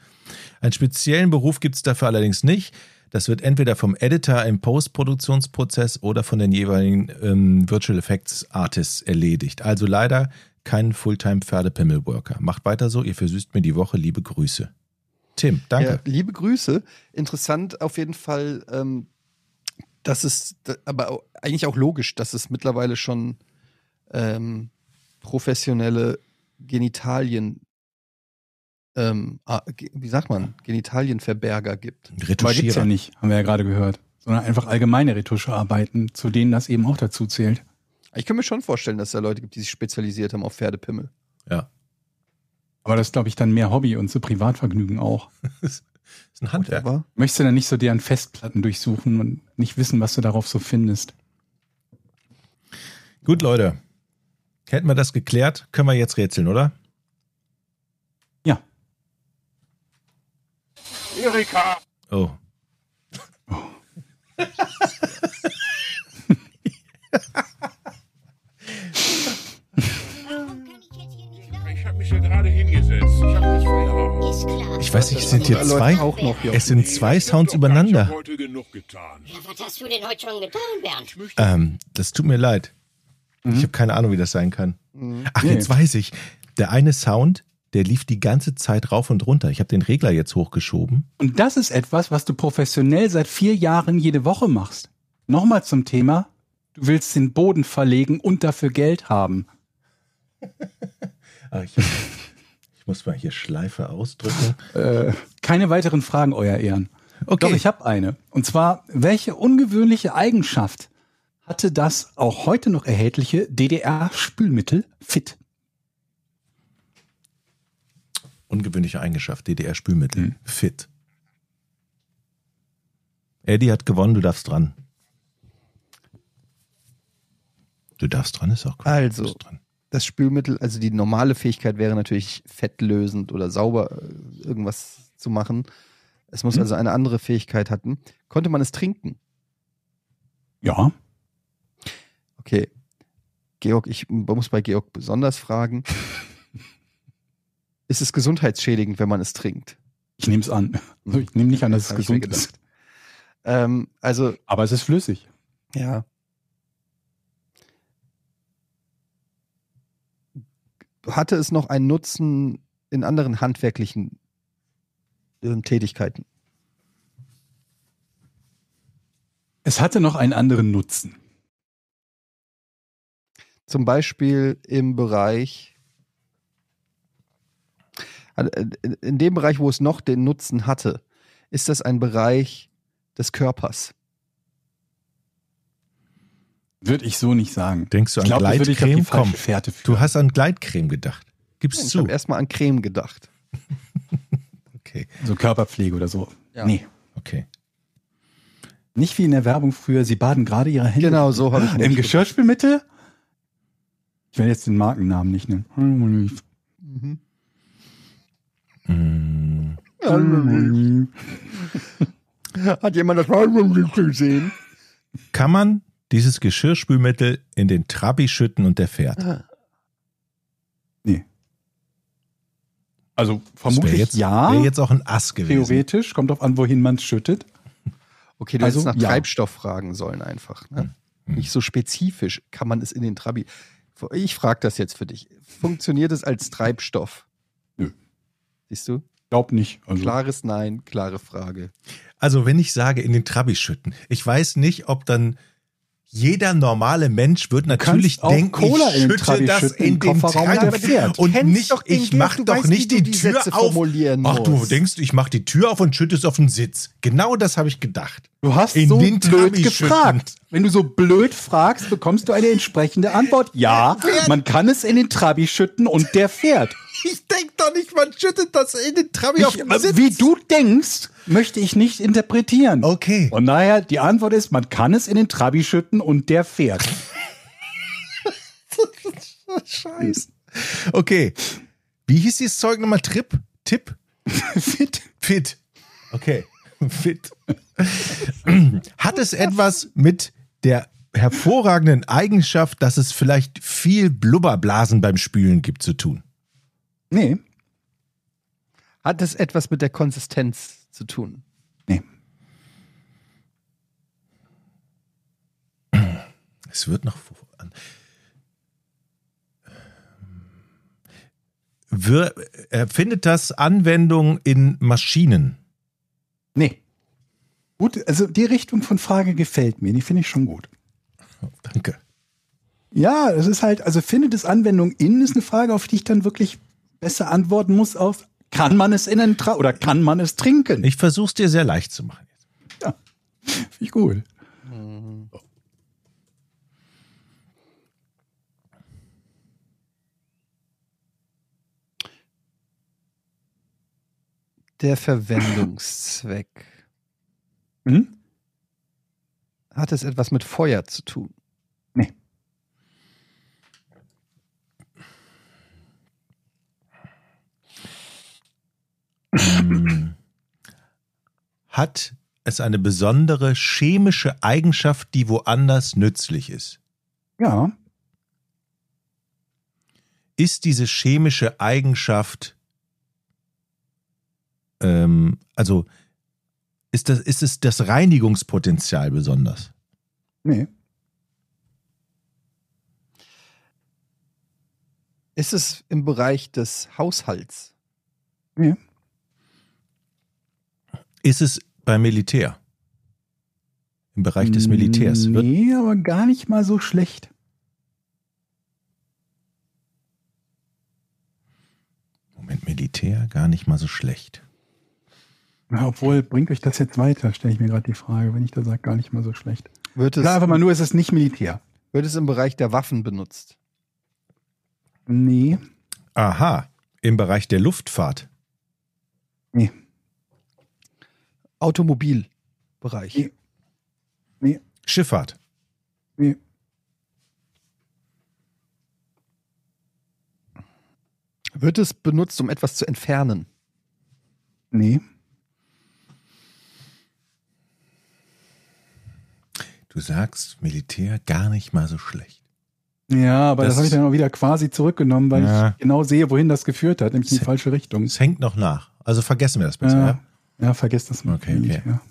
Einen speziellen Beruf gibt es dafür allerdings nicht. Das wird entweder vom Editor im Postproduktionsprozess oder von den jeweiligen ähm, Virtual Effects Artists erledigt. Also leider kein Fulltime-Pferdepimmel-Worker. Macht weiter so, ihr versüßt mir die Woche. Liebe Grüße. Tim, danke. Ja, liebe Grüße. Interessant auf jeden Fall, ähm, dass es, aber eigentlich auch logisch, dass es mittlerweile schon ähm, professionelle Genitalien, ähm, ah, wie sagt man, Genitalienverberger gibt. Aber gibt's ja Retuschierer. nicht, haben wir ja gerade gehört. Sondern einfach allgemeine Retuschearbeiten, zu denen das eben auch dazu zählt. Ich kann mir schon vorstellen, dass es da Leute gibt, die sich spezialisiert haben auf Pferdepimmel. Ja. Aber das ist, glaube ich, dann mehr Hobby und so Privatvergnügen auch. ist ein Handwerk. Aber Möchtest du dann nicht so deren Festplatten durchsuchen und nicht wissen, was du darauf so findest? Gut, Leute. Hätten wir das geklärt, können wir jetzt rätseln, oder? Ja. Erika! Oh. Warum Ich weiß nicht, es sind hier zwei. auch noch hier. Es sind zwei Sounds übereinander. heute genug getan. Ja, was hast du denn heute schon getan, Bernd? Ähm, das tut mir leid. Ich habe keine Ahnung, wie das sein kann. Ach, Nee. jetzt weiß ich. Der eine Sound, der lief die ganze Zeit rauf und runter. Ich habe den Regler jetzt hochgeschoben. Und das ist etwas, was du professionell seit vier Jahren jede Woche machst. Nochmal zum Thema, du willst den Boden verlegen und dafür Geld haben. Ah, ich, ich muss mal hier Schleife ausdrücken. Äh, keine weiteren Fragen, Euer Ehren. Okay. Doch, ich habe eine. Und zwar, welche ungewöhnliche Eigenschaft hatte das auch heute noch erhältliche DDR-Spülmittel Fit? Ungewöhnliche Eigenschaft, DDR-Spülmittel. Hm. Fit. Eddie hat gewonnen, du darfst dran. Du darfst dran, ist auch gut. Also. Du bist dran. Das Spülmittel, also die normale Fähigkeit wäre natürlich fettlösend oder sauber äh, irgendwas zu machen. Es muss also eine andere Fähigkeit hatten. Konnte man es trinken? Ja. Okay. Georg, ich muss bei Georg besonders fragen. ist es gesundheitsschädigend, wenn man es trinkt? Ich nehme es an. Also ich nehme nicht an, dass es gesund ist. Ähm, also, Aber es ist flüssig. ja. Hatte es noch einen Nutzen in anderen handwerklichen ähm, Tätigkeiten? Es hatte noch einen anderen Nutzen. Zum Beispiel im Bereich, also, äh, in dem Bereich, wo es noch den Nutzen hatte, ist das ein Bereich des Körpers. Würde ich so nicht sagen. Denkst du Ich an ich die Gleitcreme? Komm, Fährte du hast an Gleitcreme gedacht. Gib's Ich zu. habe erstmal an Creme gedacht. Okay, So Körperpflege oder so. Ja. Nee. okay. Nicht wie in der Werbung früher, sie baden gerade ihre Hände. Genau, so habe ich Im Geschirrspülmittel? Ich werde jetzt den Markennamen nicht nennen. Mhm. Mm, Hat jemand das mal gesehen? Kann man dieses Geschirrspülmittel in den Trabi schütten und der fährt? Nee. Also vermutlich jetzt, ja. Wäre jetzt auch ein Ass gewesen. Theoretisch, kommt drauf an, wohin man es schüttet. Okay, du Also, hättest nach ja. Treibstoff fragen sollen einfach. Ne? nicht so spezifisch, kann man es in den Trabi. Ich frage das jetzt für dich. Funktioniert es als Treibstoff? Nö. Siehst du? Glaub nicht. Also, Klares Nein, klare Frage. Also wenn ich sage, in den Trabi schütten, ich weiß nicht, ob dann jeder normale Mensch wird natürlich denken, Cola ich schütte das schütten, in den Kofferraum fährt. und nicht, ich mach doch weißt, nicht die die Tür Sätze auf. Ach, du denkst, ich mach die Tür auf und schütte es auf den Sitz. Genau das habe ich gedacht. Du hast In so den blöd Trabi gefragt. Wenn du so blöd fragst, bekommst du eine entsprechende Antwort. Ja, man kann es in den Trabi schütten und der fährt. Ich denk doch nicht, man schüttet das in den Trabi auf Ich, den äh, Sitz. wie du denkst, möchte ich nicht interpretieren. Okay. Und daher, die Antwort ist, man kann es in den Trabi schütten und der fährt. Scheiße. Okay. Wie hieß dieses Zeug nochmal? Trip? Tipp? Fit. Fit. Okay. Fit. Hat es etwas mit der hervorragenden Eigenschaft, dass es vielleicht viel Blubberblasen beim Spülen gibt, zu tun? Nee, Hat es etwas mit der Konsistenz zu tun? nee. Es wird noch. Wir, äh, findet das Anwendung in Maschinen? Nee. Gut, also die Richtung von Frage gefällt mir, die finde ich schon gut. Danke. Ja, es ist halt, also findet es Anwendung in, ist eine Frage, auf die ich dann wirklich besser antworten muss auf, kann man es in einen Tra oder kann man es trinken? Ich versuche es dir sehr leicht zu machen. Finde ich gut. Der Verwendungszweck. Hm? Hat es etwas mit Feuer zu tun? Hat es eine besondere chemische Eigenschaft, die woanders nützlich ist? Ja, Ist diese chemische Eigenschaft, ähm, also ist, das, ist es das Reinigungspotenzial besonders? nee. Ist es im Bereich des Haushalts? Nee. Ist es beim Militär? Im Bereich des Militärs? Wird, Nee, aber gar nicht mal so schlecht. Moment, Militär gar nicht mal so schlecht. Ja, obwohl, bringt euch das jetzt weiter, stelle ich mir gerade die Frage, wenn ich da sage, gar nicht mal so schlecht. Wird es, Klar, einfach mal nur, es ist nicht Militär. wird es im Bereich der Waffen benutzt? Nee, Aha, im Bereich der Luftfahrt. nee, Automobilbereich. Nee. nee, Schifffahrt. nee. Wird es benutzt, um etwas zu entfernen? Nee. Du sagst Militär gar nicht mal so schlecht. Ja, aber das, Das- habe ich dann auch wieder quasi zurückgenommen, weil Ja. ich genau sehe, wohin das geführt hat, nämlich in die falsche Richtung. Es hängt noch nach. Also vergessen wir das bitte. Ja, Ja. Ja vergesst das mal. Okay, okay. Ja.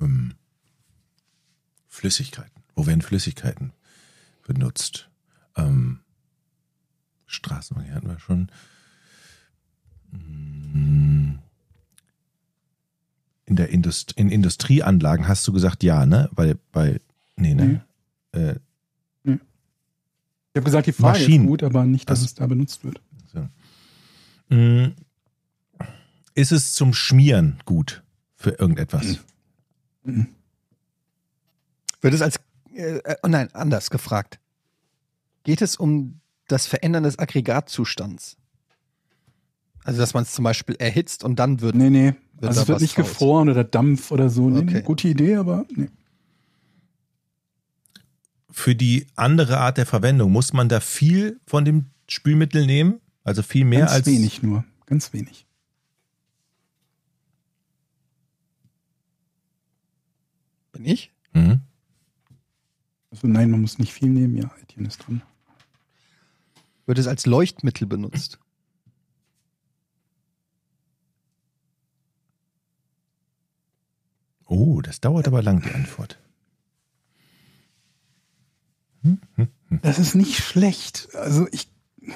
Ähm, Flüssigkeiten. Wo werden Flüssigkeiten benutzt? Ähm, Straßenbahn hatten wir schon. Mm. In der Indust in Industrieanlagen hast du gesagt ja, ne? Bei, bei nee, ne? Äh, Ich habe gesagt, die Frage Maschinen. ist gut, aber nicht, dass Ach. es da benutzt wird. mm. Ist es zum Schmieren gut für irgendetwas? Wird es als, äh, äh, oh nein, anders gefragt. Geht es um das Verändern des Aggregatzustands? Also, dass man es zum Beispiel erhitzt und dann wird. Nee, nee. Wird also es wird nicht raus? gefroren oder Dampf oder so. Nee, nee. Okay. Gute Idee, aber nee. für die andere Art der Verwendung, muss man da viel von dem Spülmittel nehmen? Also viel mehr Ganz als. wenig nur. Ganz wenig. Bin ich? Mhm. Also nein, man muss nicht viel nehmen. Ja, Etienne ist dran. Wird es als Leuchtmittel benutzt? Oh, das dauert aber lang, die Antwort. Das ist nicht schlecht. Also ich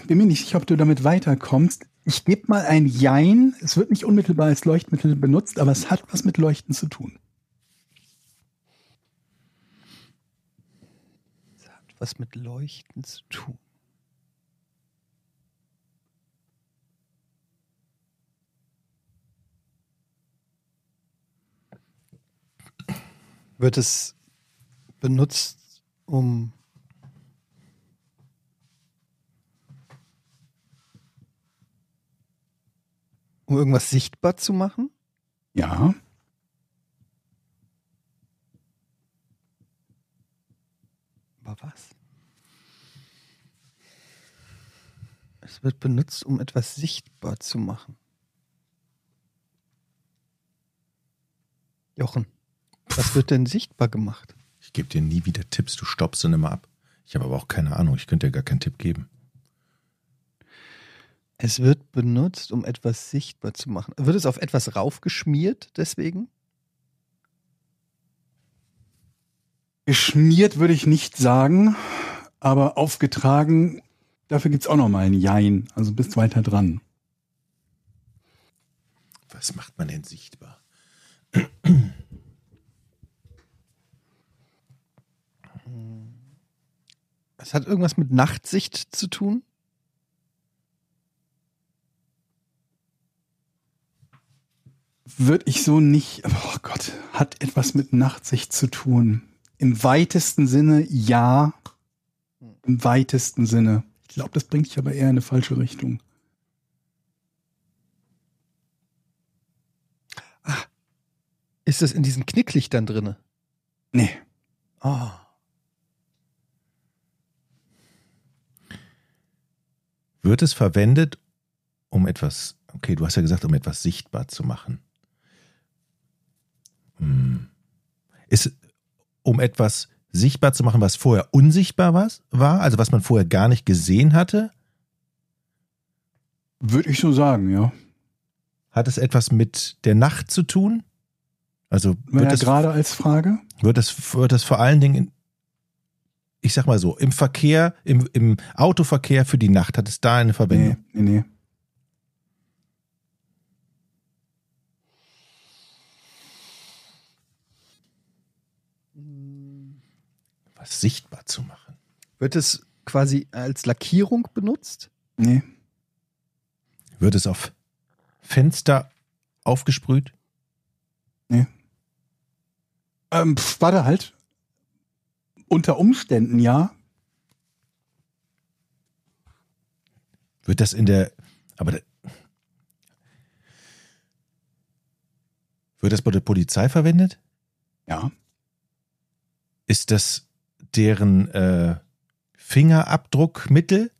bin mir nicht sicher, ob du damit weiterkommst. Ich gebe mal ein Jein. Es wird nicht unmittelbar als Leuchtmittel benutzt, aber es hat was mit Leuchten zu tun. Das hat was mit Leuchten zu tun. Wird es benutzt, um um irgendwas sichtbar zu machen? Ja. Aber was? Es wird benutzt, um etwas sichtbar zu machen. Jochen, was wird denn sichtbar gemacht? Ich gebe dir nie wieder Tipps, du stoppst dann immer ab. Ich habe aber auch keine Ahnung, ich könnte dir gar keinen Tipp geben. Es wird benutzt, um etwas sichtbar zu machen. Wird es auf etwas raufgeschmiert deswegen? Geschmiert würde ich nicht sagen, aber aufgetragen, dafür gibt's auch noch mal ein Jein. Also bist weiter dran. Was macht man denn sichtbar? Es hat irgendwas mit Nachtsicht zu tun? Würde ich so nicht, oh Gott, hat etwas mit Nachtsicht zu tun. Im weitesten Sinne ja. Im weitesten Sinne. Ich glaube, das bringt dich aber eher in eine falsche Richtung. Ist es in diesen Knicklichtern drinne? Nee. Oh. Wird es verwendet, um etwas, okay, du hast ja gesagt, um etwas sichtbar zu machen. Hm. Ist, um etwas sichtbar zu machen, was vorher unsichtbar war, war, also was man vorher gar nicht gesehen hatte? Würde ich so sagen, ja. Hat es etwas mit der Nacht zu tun? Also wird er es, gerade als Frage? wird es, wird es vor allen Dingen, in, ich sag mal so, im Verkehr, im, im Autoverkehr für die Nacht, hat es da eine Verwendung? Nee, nee, nee. Was sichtbar zu machen. Wird es quasi als Lackierung benutzt? Nee. Wird es auf Fenster aufgesprüht? Ähm, pf, warte halt. Unter Umständen ja. Wird das in der, aber da- wird das bei der Polizei verwendet? Ja. Ist das deren äh, Fingerabdruckmittel?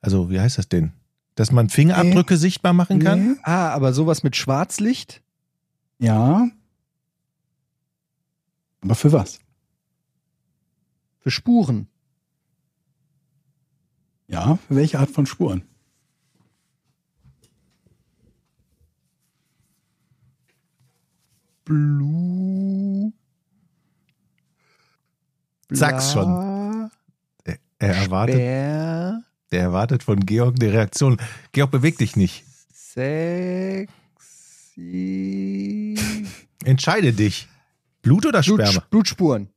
Also wie heißt das denn? Dass man Fingerabdrücke sichtbar machen kann? Nee. Ah, aber sowas mit Schwarzlicht? Ja. Aber für was? Für Spuren? Ja, für welche Art von Spuren? Blue. Sag's schon. Er, er erwartet, der erwartet von Georg eine Reaktion. Georg, beweg dich nicht. sexy. Entscheide dich. Blut oder Sperma? Blut, Blutspuren.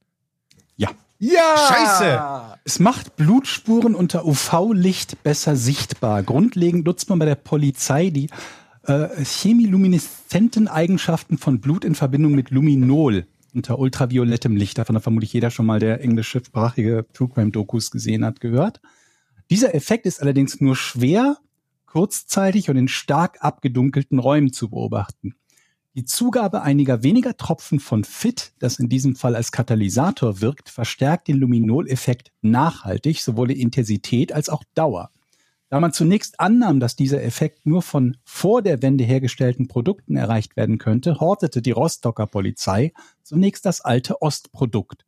Ja. Ja! Scheiße! Es macht Blutspuren unter UV-Licht besser sichtbar. Grundlegend nutzt man bei der Polizei die äh, chemilumineszenten Eigenschaften von Blut in Verbindung mit Luminol unter ultraviolettem Licht. Davon hat vermutlich jeder schon mal, der englischsprachige True Crime Dokus gesehen hat, gehört. Dieser Effekt ist allerdings nur schwer, kurzzeitig und in stark abgedunkelten Räumen zu beobachten. Die Zugabe einiger weniger Tropfen von FIT, das in diesem Fall als Katalysator wirkt, verstärkt den Luminol-Effekt nachhaltig, sowohl in Intensität als auch Dauer. Da man zunächst annahm, dass dieser Effekt nur von vor der Wende hergestellten Produkten erreicht werden könnte, hortete die Rostocker Polizei zunächst das alte Ostprodukt.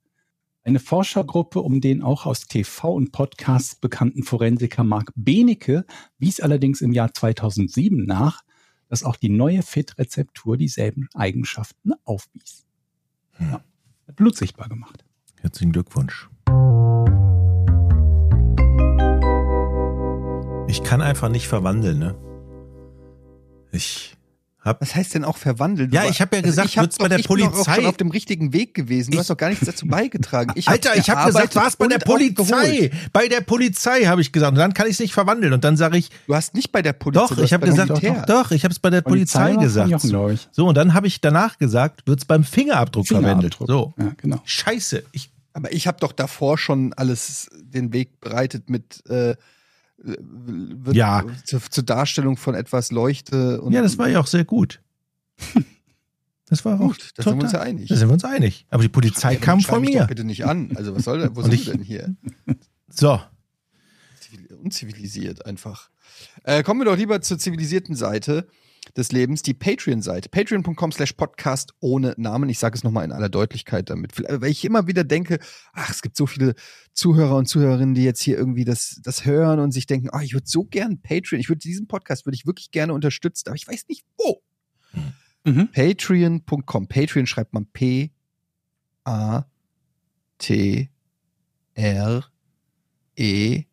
Eine Forschergruppe um den auch aus TV und Podcasts bekannten Forensiker Mark Benecke wies allerdings im Jahr 2007 nach, dass auch die neue FIT-Rezeptur dieselben Eigenschaften aufwies. Ja. Hat Blut sichtbar gemacht. Herzlichen Glückwunsch. Ich kann einfach nicht verwandeln, ne? Ich hab. Was heißt denn auch verwandeln? Ja, ich hab ja gesagt, ich hab wird's bei doch- der ich bin doch auch Polizei- schon auf dem richtigen Weg gewesen. Du Ich- hast doch gar nichts dazu beigetragen. Ich Alter, ich habe gesagt, war's bei der Polizei. Bei der Polizei habe ich gesagt. Und dann kann ich es nicht verwandeln. Und dann sage ich, Du hast nicht bei der Polizei. doch, ich habe gesagt, Militär. doch, doch, ich habe es bei der Polizei, von gesagt. Jochen, glaube ich. So, und dann habe ich danach gesagt, wird's beim Fingerabdruck, verwendet. Fingerabdruck. So. Ja, genau. Scheiße. Ich, Aber ich habe doch davor schon alles den Weg bereitet mit äh, Ja. zur, zur Darstellung von etwas Leuchte und ja, das war ja auch sehr gut. Das war auch gut. Da sind wir uns ja einig. Da sind wir uns einig. Aber die Polizei dann kam von mich mir. Doch bitte nicht an. Also was soll denn, wo sind ich- wir denn hier? So. Zivil- Unzivilisiert einfach. Äh, kommen wir doch lieber zur zivilisierten Seite des Lebens, die Patreon-Seite. Patreon.com slash Podcast ohne Namen. Ich sage es nochmal in aller Deutlichkeit damit. Weil ich immer wieder denke, ach, es gibt so viele Zuhörer und Zuhörerinnen, die jetzt hier irgendwie das, das hören und sich denken, ah, ich würde so gern Patreon, ich würde diesen Podcast, würde ich wirklich gerne unterstützen, aber ich weiß nicht wo. Mhm. Patreon.com. Patreon schreibt man P A T R E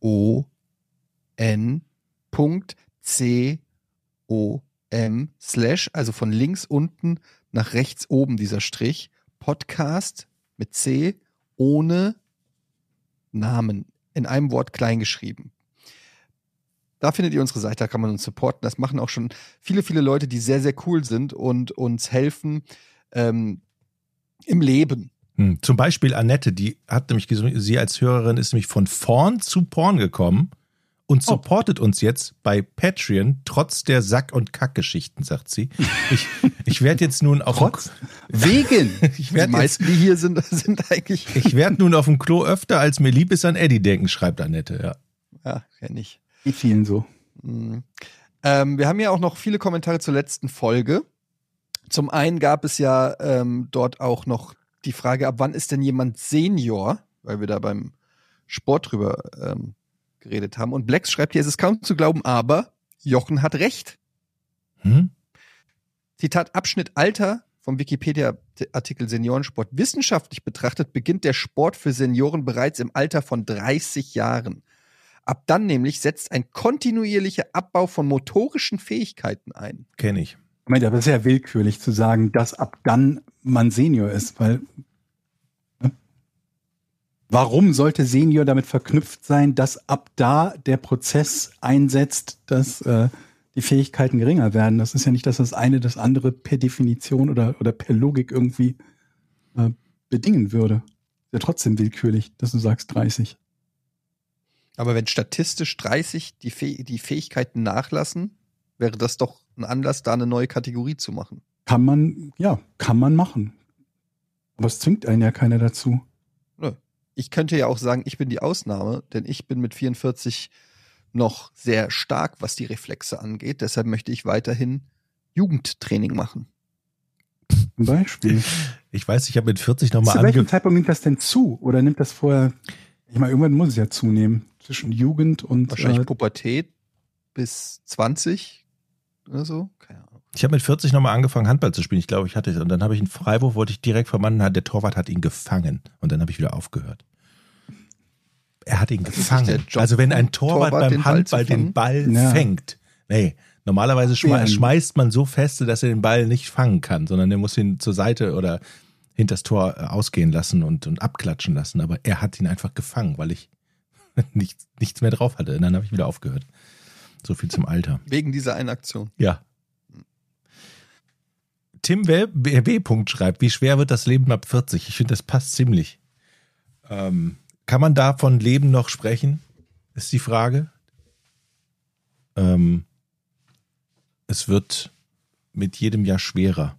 O N Punkt C O M slash, also von links unten nach rechts oben dieser Strich, Podcast mit C ohne Namen, in einem Wort kleingeschrieben. Da findet ihr unsere Seite, da kann man uns supporten. Das machen auch schon viele, viele Leute, die sehr, sehr cool sind und uns helfen ähm, im Leben. Hm. Zum Beispiel Annette, die hat nämlich, sie als Hörerin ist nämlich von vorn zu Porn gekommen und Oh. supportet uns jetzt bei Patreon, trotz der Sack- und Kackgeschichten, sagt sie. Ich, ich werde jetzt nun auf dem, Trotz? Wegen. Ich die meisten, die hier sind, sind eigentlich. ich werde nun auf dem Klo öfter als mir lieb ist an Eddie denken, schreibt Annette, ja. Ja, kenn ich. Geht vielen so. Mhm. Ähm, wir haben ja auch noch viele Kommentare zur letzten Folge. Zum einen gab es ja ähm, dort auch noch die Frage, ab wann ist denn jemand Senior? Weil wir da beim Sport drüber ähm, geredet haben. Und Blex schreibt hier, es ist kaum zu glauben, aber Jochen hat recht. Hm? Zitat Abschnitt Alter vom Wikipedia-Artikel Seniorensport. Wissenschaftlich betrachtet beginnt der Sport für Senioren bereits im Alter von 30 Jahren. Ab dann nämlich setzt ein kontinuierlicher Abbau von motorischen Fähigkeiten ein. Kenne ich. Moment, aber es ist ja willkürlich zu sagen, dass ab dann man Senior ist, weil? Warum sollte Senior damit verknüpft sein, dass ab da der Prozess einsetzt, dass äh, die Fähigkeiten geringer werden? Das ist ja nicht, dass das eine das andere per Definition oder, oder per Logik irgendwie äh, bedingen würde. Ist ja trotzdem willkürlich, dass du sagst 30. Aber wenn statistisch 30 die, Fäh die Fähigkeiten nachlassen, wäre das doch ein Anlass, da eine neue Kategorie zu machen. Kann man, ja, kann man machen. Aber es zwingt einen ja keiner dazu. Ich könnte ja auch sagen, ich bin die Ausnahme, denn ich bin mit 44 noch sehr stark, was die Reflexe angeht. Deshalb möchte ich weiterhin Jugendtraining machen. Zum Beispiel. Ich weiß, ich habe mit 40 nochmal Zu welchem. Zeitpunkt nimmt das denn zu? Oder nimmt das vorher? Ich meine, irgendwann muss es ja zunehmen. Zwischen Jugend und Wahrscheinlich äh, Pubertät bis 20 oder so. Keine Ahnung. Ich habe mit 40 nochmal angefangen, Handball zu spielen. Ich glaube, ich hatte es. Und dann habe ich einen Freiwurf, wollte ich direkt vermannen, der Torwart hat ihn gefangen. Und dann habe ich wieder aufgehört. Er hat ihn Das gefangen. Also wenn ein Torwart, Torwart, den beim Ball Handball fangen? den Ball Ja. fängt. Nee, normalerweise schmei Ja. schmeißt man so feste, dass er den Ball nicht fangen kann, sondern er muss ihn zur Seite oder hinters Tor äh, ausgehen lassen und, und abklatschen lassen. Aber er hat ihn einfach gefangen, weil ich nichts, nichts mehr drauf hatte. Und dann habe ich wieder aufgehört. So viel zum Alter. Wegen dieser einen Aktion. Ja. Tim W. W. Punkt schreibt, wie schwer wird das Leben ab 40? Ich finde, das passt ziemlich. Ähm, kann man da von Leben noch sprechen? Ist die Frage. Ähm, es wird mit jedem Jahr schwerer.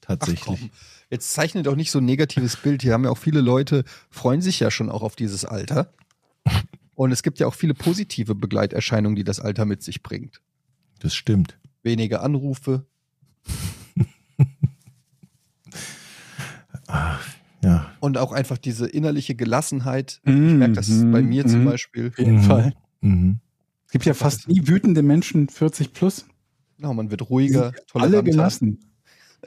Tatsächlich. Jetzt zeichne doch nicht so ein negatives Bild. Hier haben ja auch viele Leute, freuen sich ja schon auch auf dieses Alter. Und es gibt ja auch viele positive Begleiterscheinungen, die das Alter mit sich bringt. Das stimmt. Weniger Anrufe, und auch einfach diese innerliche Gelassenheit. Ich merke das bei mhm. mir zum mhm. Beispiel. Auf jeden Fall. Es gibt ja fast nie wütende Menschen 40 plus. Genau, man wird ruhiger, toleranter. Alle gelassen.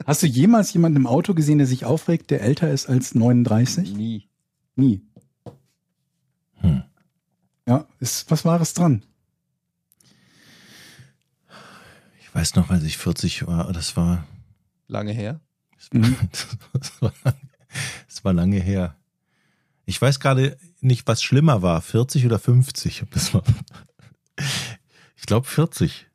Hast du jemals jemanden im Auto gesehen, der sich aufregt, der älter ist als 39? Nie. Nie. Hm. Ja, ist was Wahres dran. Ich weiß noch, als ich 40 war, das war. Lange her? Das war, das war lange her. Ich weiß gerade nicht, was schlimmer war, 40 oder 50. ob Das war, ich glaube 40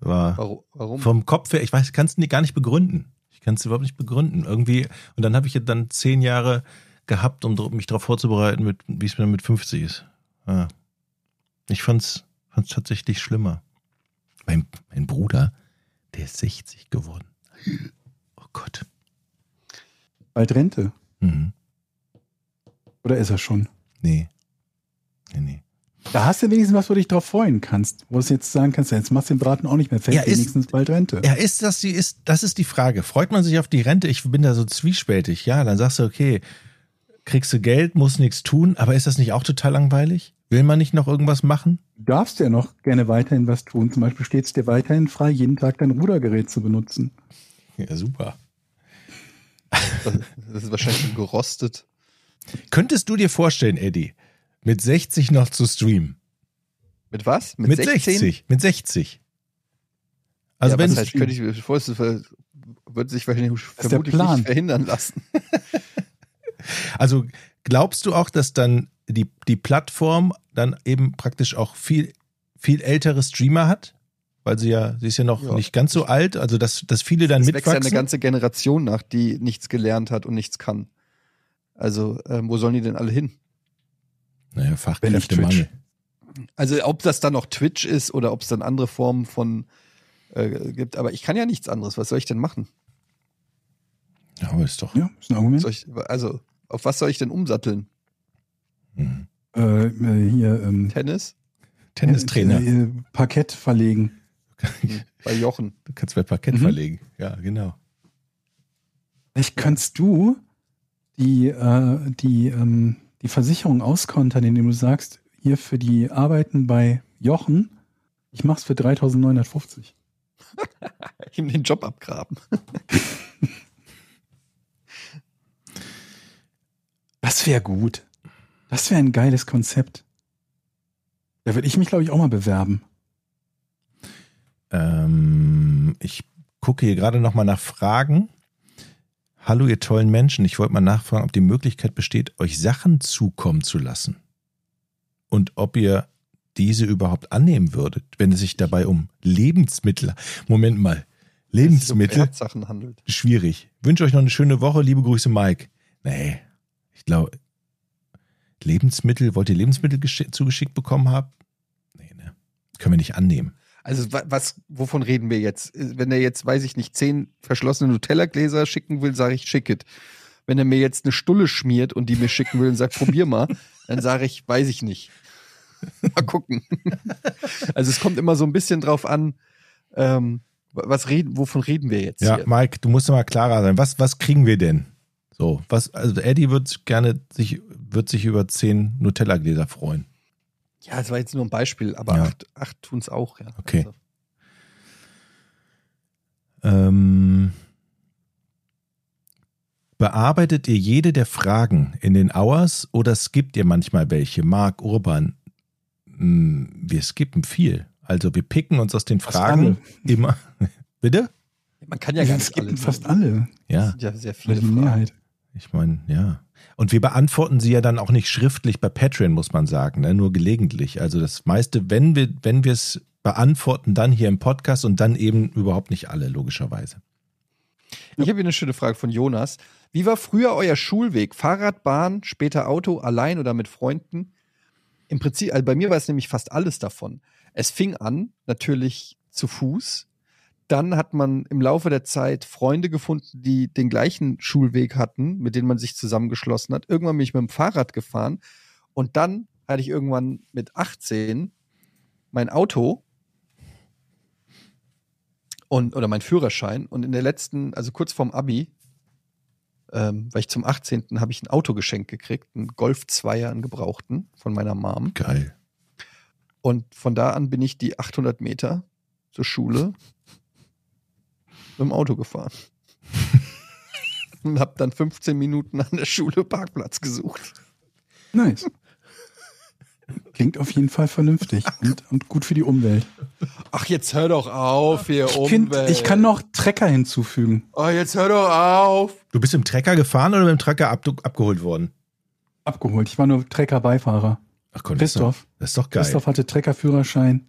war Warum? vom Kopf her. Ich weiß, kann es gar nicht begründen. Ich kann es überhaupt nicht begründen. Irgendwie und dann habe ich dann zehn Jahre gehabt, um mich darauf vorzubereiten, wie es mir mit 50 ist. Ja. Ich fand's, fand's tatsächlich schlimmer. Mein, mein Bruder, der ist 60 geworden. Oh Gott. Bald Rente. Mhm. Oder ist er schon? Nee. Nee, nee. Da hast du wenigstens was, wo du dich drauf freuen kannst. Wo du jetzt sagen kannst, jetzt machst du den Braten auch nicht mehr fett, Ja, ist- wenigstens bald Rente. Ja, ist das die, ist, das ist die Frage. Freut man sich auf die Rente? Ich bin da so zwiespältig. Ja, dann sagst du, okay, kriegst du Geld, musst nichts tun, aber ist das nicht auch total langweilig? Will man nicht noch irgendwas machen? Du darfst ja noch gerne weiterhin was tun. Zum Beispiel steht es dir weiterhin frei, jeden Tag dein Rudergerät zu benutzen. Ja, super. Das ist wahrscheinlich schon gerostet. Könntest du dir vorstellen, Eddie, mit 60 noch zu streamen? Mit was? Mit, 60? Mit 60. Also ja, wenn was heißt, könnte ich mir vorstellen, würde sich wahrscheinlich vermutlich Plan. nicht verhindern lassen. also glaubst du auch, dass dann die, die Plattform dann eben praktisch auch viel, viel ältere Streamer hat? Weil sie ja, sie ist ja noch Ja. nicht ganz so alt, also dass, dass viele dann Es wächst ja mitwachsen. eine ganze Generation nach, die nichts gelernt hat und nichts kann. Also, ähm, wo sollen die denn alle hin? naja, Fachkräftemangel. Also, ob das dann noch Twitch ist oder ob es dann andere Formen von äh, gibt, aber ich kann ja nichts anderes. Was soll ich denn machen? Ja, aber ist doch. Ja, ist ein Argument. Ich, also, auf was soll ich denn umsatteln? Mhm. Äh, äh, hier, ähm, Tennis? Tennistrainer. Äh, äh, Parkett verlegen. Bei Jochen. Du kannst bei Parkett Mhm. verlegen. Ja, genau. Vielleicht kannst du die, äh, die, ähm, die Versicherung auskontern, indem du sagst, hier für die Arbeiten bei Jochen, ich mach's für 3950. Ihm den Job abgraben. Das wäre gut. Das wäre ein geiles Konzept. Da würde ich mich, glaube ich, auch mal bewerben. Ähm, ich gucke hier gerade nochmal nach Fragen. Hallo, ihr tollen Menschen. Ich wollte mal nachfragen, ob die Möglichkeit besteht, euch Sachen zukommen zu lassen. Und ob ihr diese überhaupt annehmen würdet, wenn es sich dabei um Lebensmittel. Moment mal. Lebensmittel? Handelt. Schwierig. Wünsche euch noch eine schöne Woche. Liebe Grüße, Mike. Nee, ich glaube, Lebensmittel, wollt ihr Lebensmittel geschi- zugeschickt bekommen haben? Nee, ne? Können wir nicht annehmen. Also wa- was, wovon reden wir jetzt? Wenn er jetzt, weiß ich nicht, zehn verschlossene Nutella-Gläser schicken will, sage ich, schick it. Wenn er mir jetzt eine Stulle schmiert und die mir schicken will und sagt, probier mal, dann sage ich, weiß ich nicht. mal gucken. also es kommt immer so ein bisschen drauf an, ähm, was reden, wovon reden wir jetzt Ja, hier? Mike, du musst mal klarer sein. Was, was kriegen wir denn? So, was, also Eddie wird gerne sich, wird sich über zehn Nutella-Gläser freuen. Ja, das war jetzt nur ein Beispiel, aber Ja. acht, acht tun es auch, ja. Okay. Also, Ähm, bearbeitet ihr jede der Fragen in den Hours oder skippt ihr manchmal welche? Marc Urban, mh, wir skippen viel. Also wir picken uns aus den Fast Fragen immer. Bitte? man kann ja Ja, nicht gibt alle. fast alle. Ja, Das sind ja sehr viele die Fragen. Mehrheit. Ich meine, ja. Und wir beantworten sie ja dann auch nicht schriftlich bei Patreon, muss man sagen, ne? nur gelegentlich. Also das meiste, wenn wir, wenn es beantworten, dann hier im Podcast und dann eben überhaupt nicht alle, logischerweise. Ich habe hier eine schöne Frage von Jonas. Wie war früher euer Schulweg? Fahrrad, Bahn, später Auto, allein oder mit Freunden? Im Prinzip, also bei mir war es nämlich fast alles davon. Es fing an, natürlich zu Fuß. Dann hat man im Laufe der Zeit Freunde gefunden, die den gleichen Schulweg hatten, mit denen man sich zusammengeschlossen hat. Irgendwann bin ich mit dem Fahrrad gefahren. Und dann hatte ich irgendwann mit 18 mein Auto und, oder mein Führerschein. Und in der letzten, also kurz vorm Abi, ähm, weil ich zum 18. habe ich ein Auto geschenkt gekriegt, einen Golf 2er, einen gebrauchten von meiner Mom. Geil. Und von da an bin ich die 800 Meter zur Schule mit dem Auto gefahren. Und habe dann 15 Minuten an der Schule Parkplatz gesucht. Nice. Klingt auf jeden Fall vernünftig und, und gut für die Umwelt. Ach, jetzt hör doch auf, hier Ich, find, ich kann noch Trecker hinzufügen. Oh, jetzt hör doch auf. Du bist im Trecker gefahren oder mit dem Trecker ab, abgeholt worden? Abgeholt. Ich war nur Trecker-Beifahrer. Ach Christoph. das ist doch geil. Christoph hatte Treckerführerschein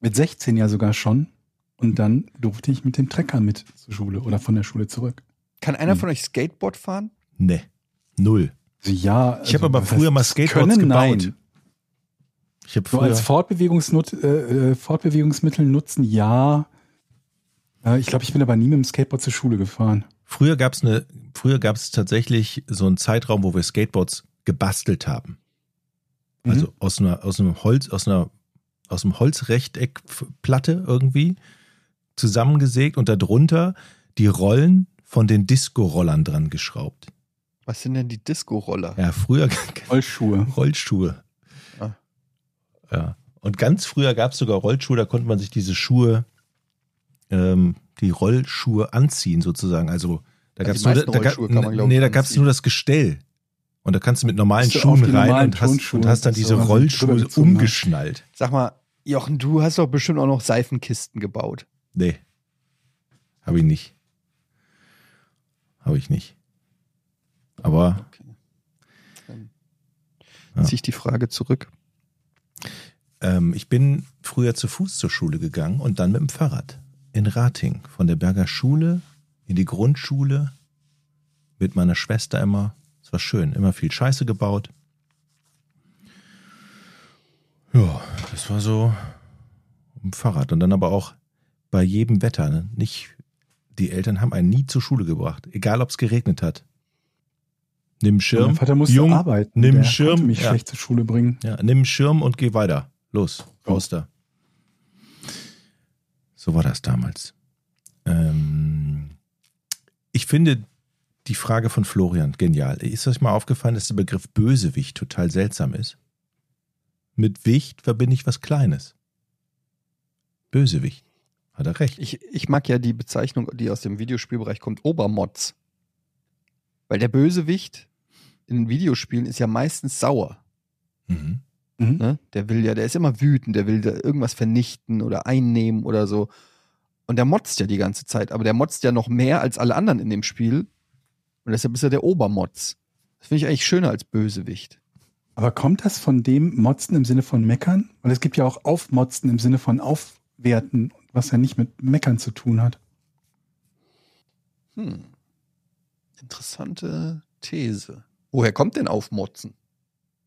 mit 16 ja sogar schon. Und dann durfte ich mit dem Trecker mit zur Schule oder von der Schule zurück. Kann einer von euch Skateboard fahren? Nee, null. Also ja, Ich habe also, aber früher mal Skateboards können? gebaut. Nein. Ich habe So früher, als Fortbewegungsnut äh, äh, Fortbewegungsmittel nutzen, ja. Äh, ich glaube, ich bin aber nie mit dem Skateboard zur Schule gefahren. früher gab es eine, früher gab es tatsächlich so einen Zeitraum, wo wir Skateboards gebastelt haben. Mhm. Also aus einer, aus einem Holz, aus einer, aus einem Holzrechteckplatte irgendwie zusammengesägt und darunter die Rollen von den Disco-Rollern dran geschraubt. Was sind denn die Disco-Roller? Ja, früher Rollschuhe. Rollschuhe. Ah. Ja. Und ganz früher gab es sogar Rollschuhe, da konnte man sich diese Schuhe, ähm, die Rollschuhe anziehen sozusagen. Also da Ja, gab es nur, da, kann man, glaub nee, da gab es anziehen. nur das Gestell. Und da kannst du mit normalen du Schuhen rein normalen und hast, und hast dann diese also Rollschuhe umgeschnallt. Sag mal, Jochen, du hast doch bestimmt auch noch Seifenkisten gebaut. Nee. Habe ich nicht. Habe ich nicht. Aber Ja. Zieh ich die Frage zurück. Ähm, ich bin früher zu Fuß zur Schule gegangen und dann mit dem Fahrrad in Rating. Von der Berger Schule in die Grundschule mit meiner Schwester immer. Es war schön, immer viel Scheiße gebaut. Ja, das war so im Fahrrad. Und dann aber auch bei jedem Wetter. Ne? Nicht, die Eltern haben einen nie zur Schule gebracht, egal ob es geregnet hat. Nimm Schirm, Mein Vater musste Jung, arbeiten. nimm Der Schirm, mich ja. schlecht zur Schule bringen. Ja, nimm Schirm und geh weiter. Los, raus da. So war das damals. Ähm, ich finde die Frage von Florian genial. Ist euch mal aufgefallen, dass der Begriff Bösewicht total seltsam ist? Mit Wicht verbinde ich was Kleines. Bösewicht. Hat er recht. Ich, ich mag ja die Bezeichnung, die aus dem Videospielbereich kommt, Obermods. Weil der Bösewicht in Videospielen ist ja meistens sauer. Mhm. Mhm. Ne? Der will ja, der ist immer wütend, der will da irgendwas vernichten oder einnehmen oder so. Und der motzt ja die ganze Zeit, aber der motzt ja noch mehr als alle anderen in dem Spiel. Und deshalb ist er der Obermotz. Das finde ich eigentlich schöner als Bösewicht. Aber kommt das von dem Motzen im Sinne von Meckern? Weil es gibt ja auch Aufmotzen im Sinne von Aufwerten, was ja nicht mit Meckern zu tun hat. Hm. Interessante These. Woher kommt denn Aufmotzen?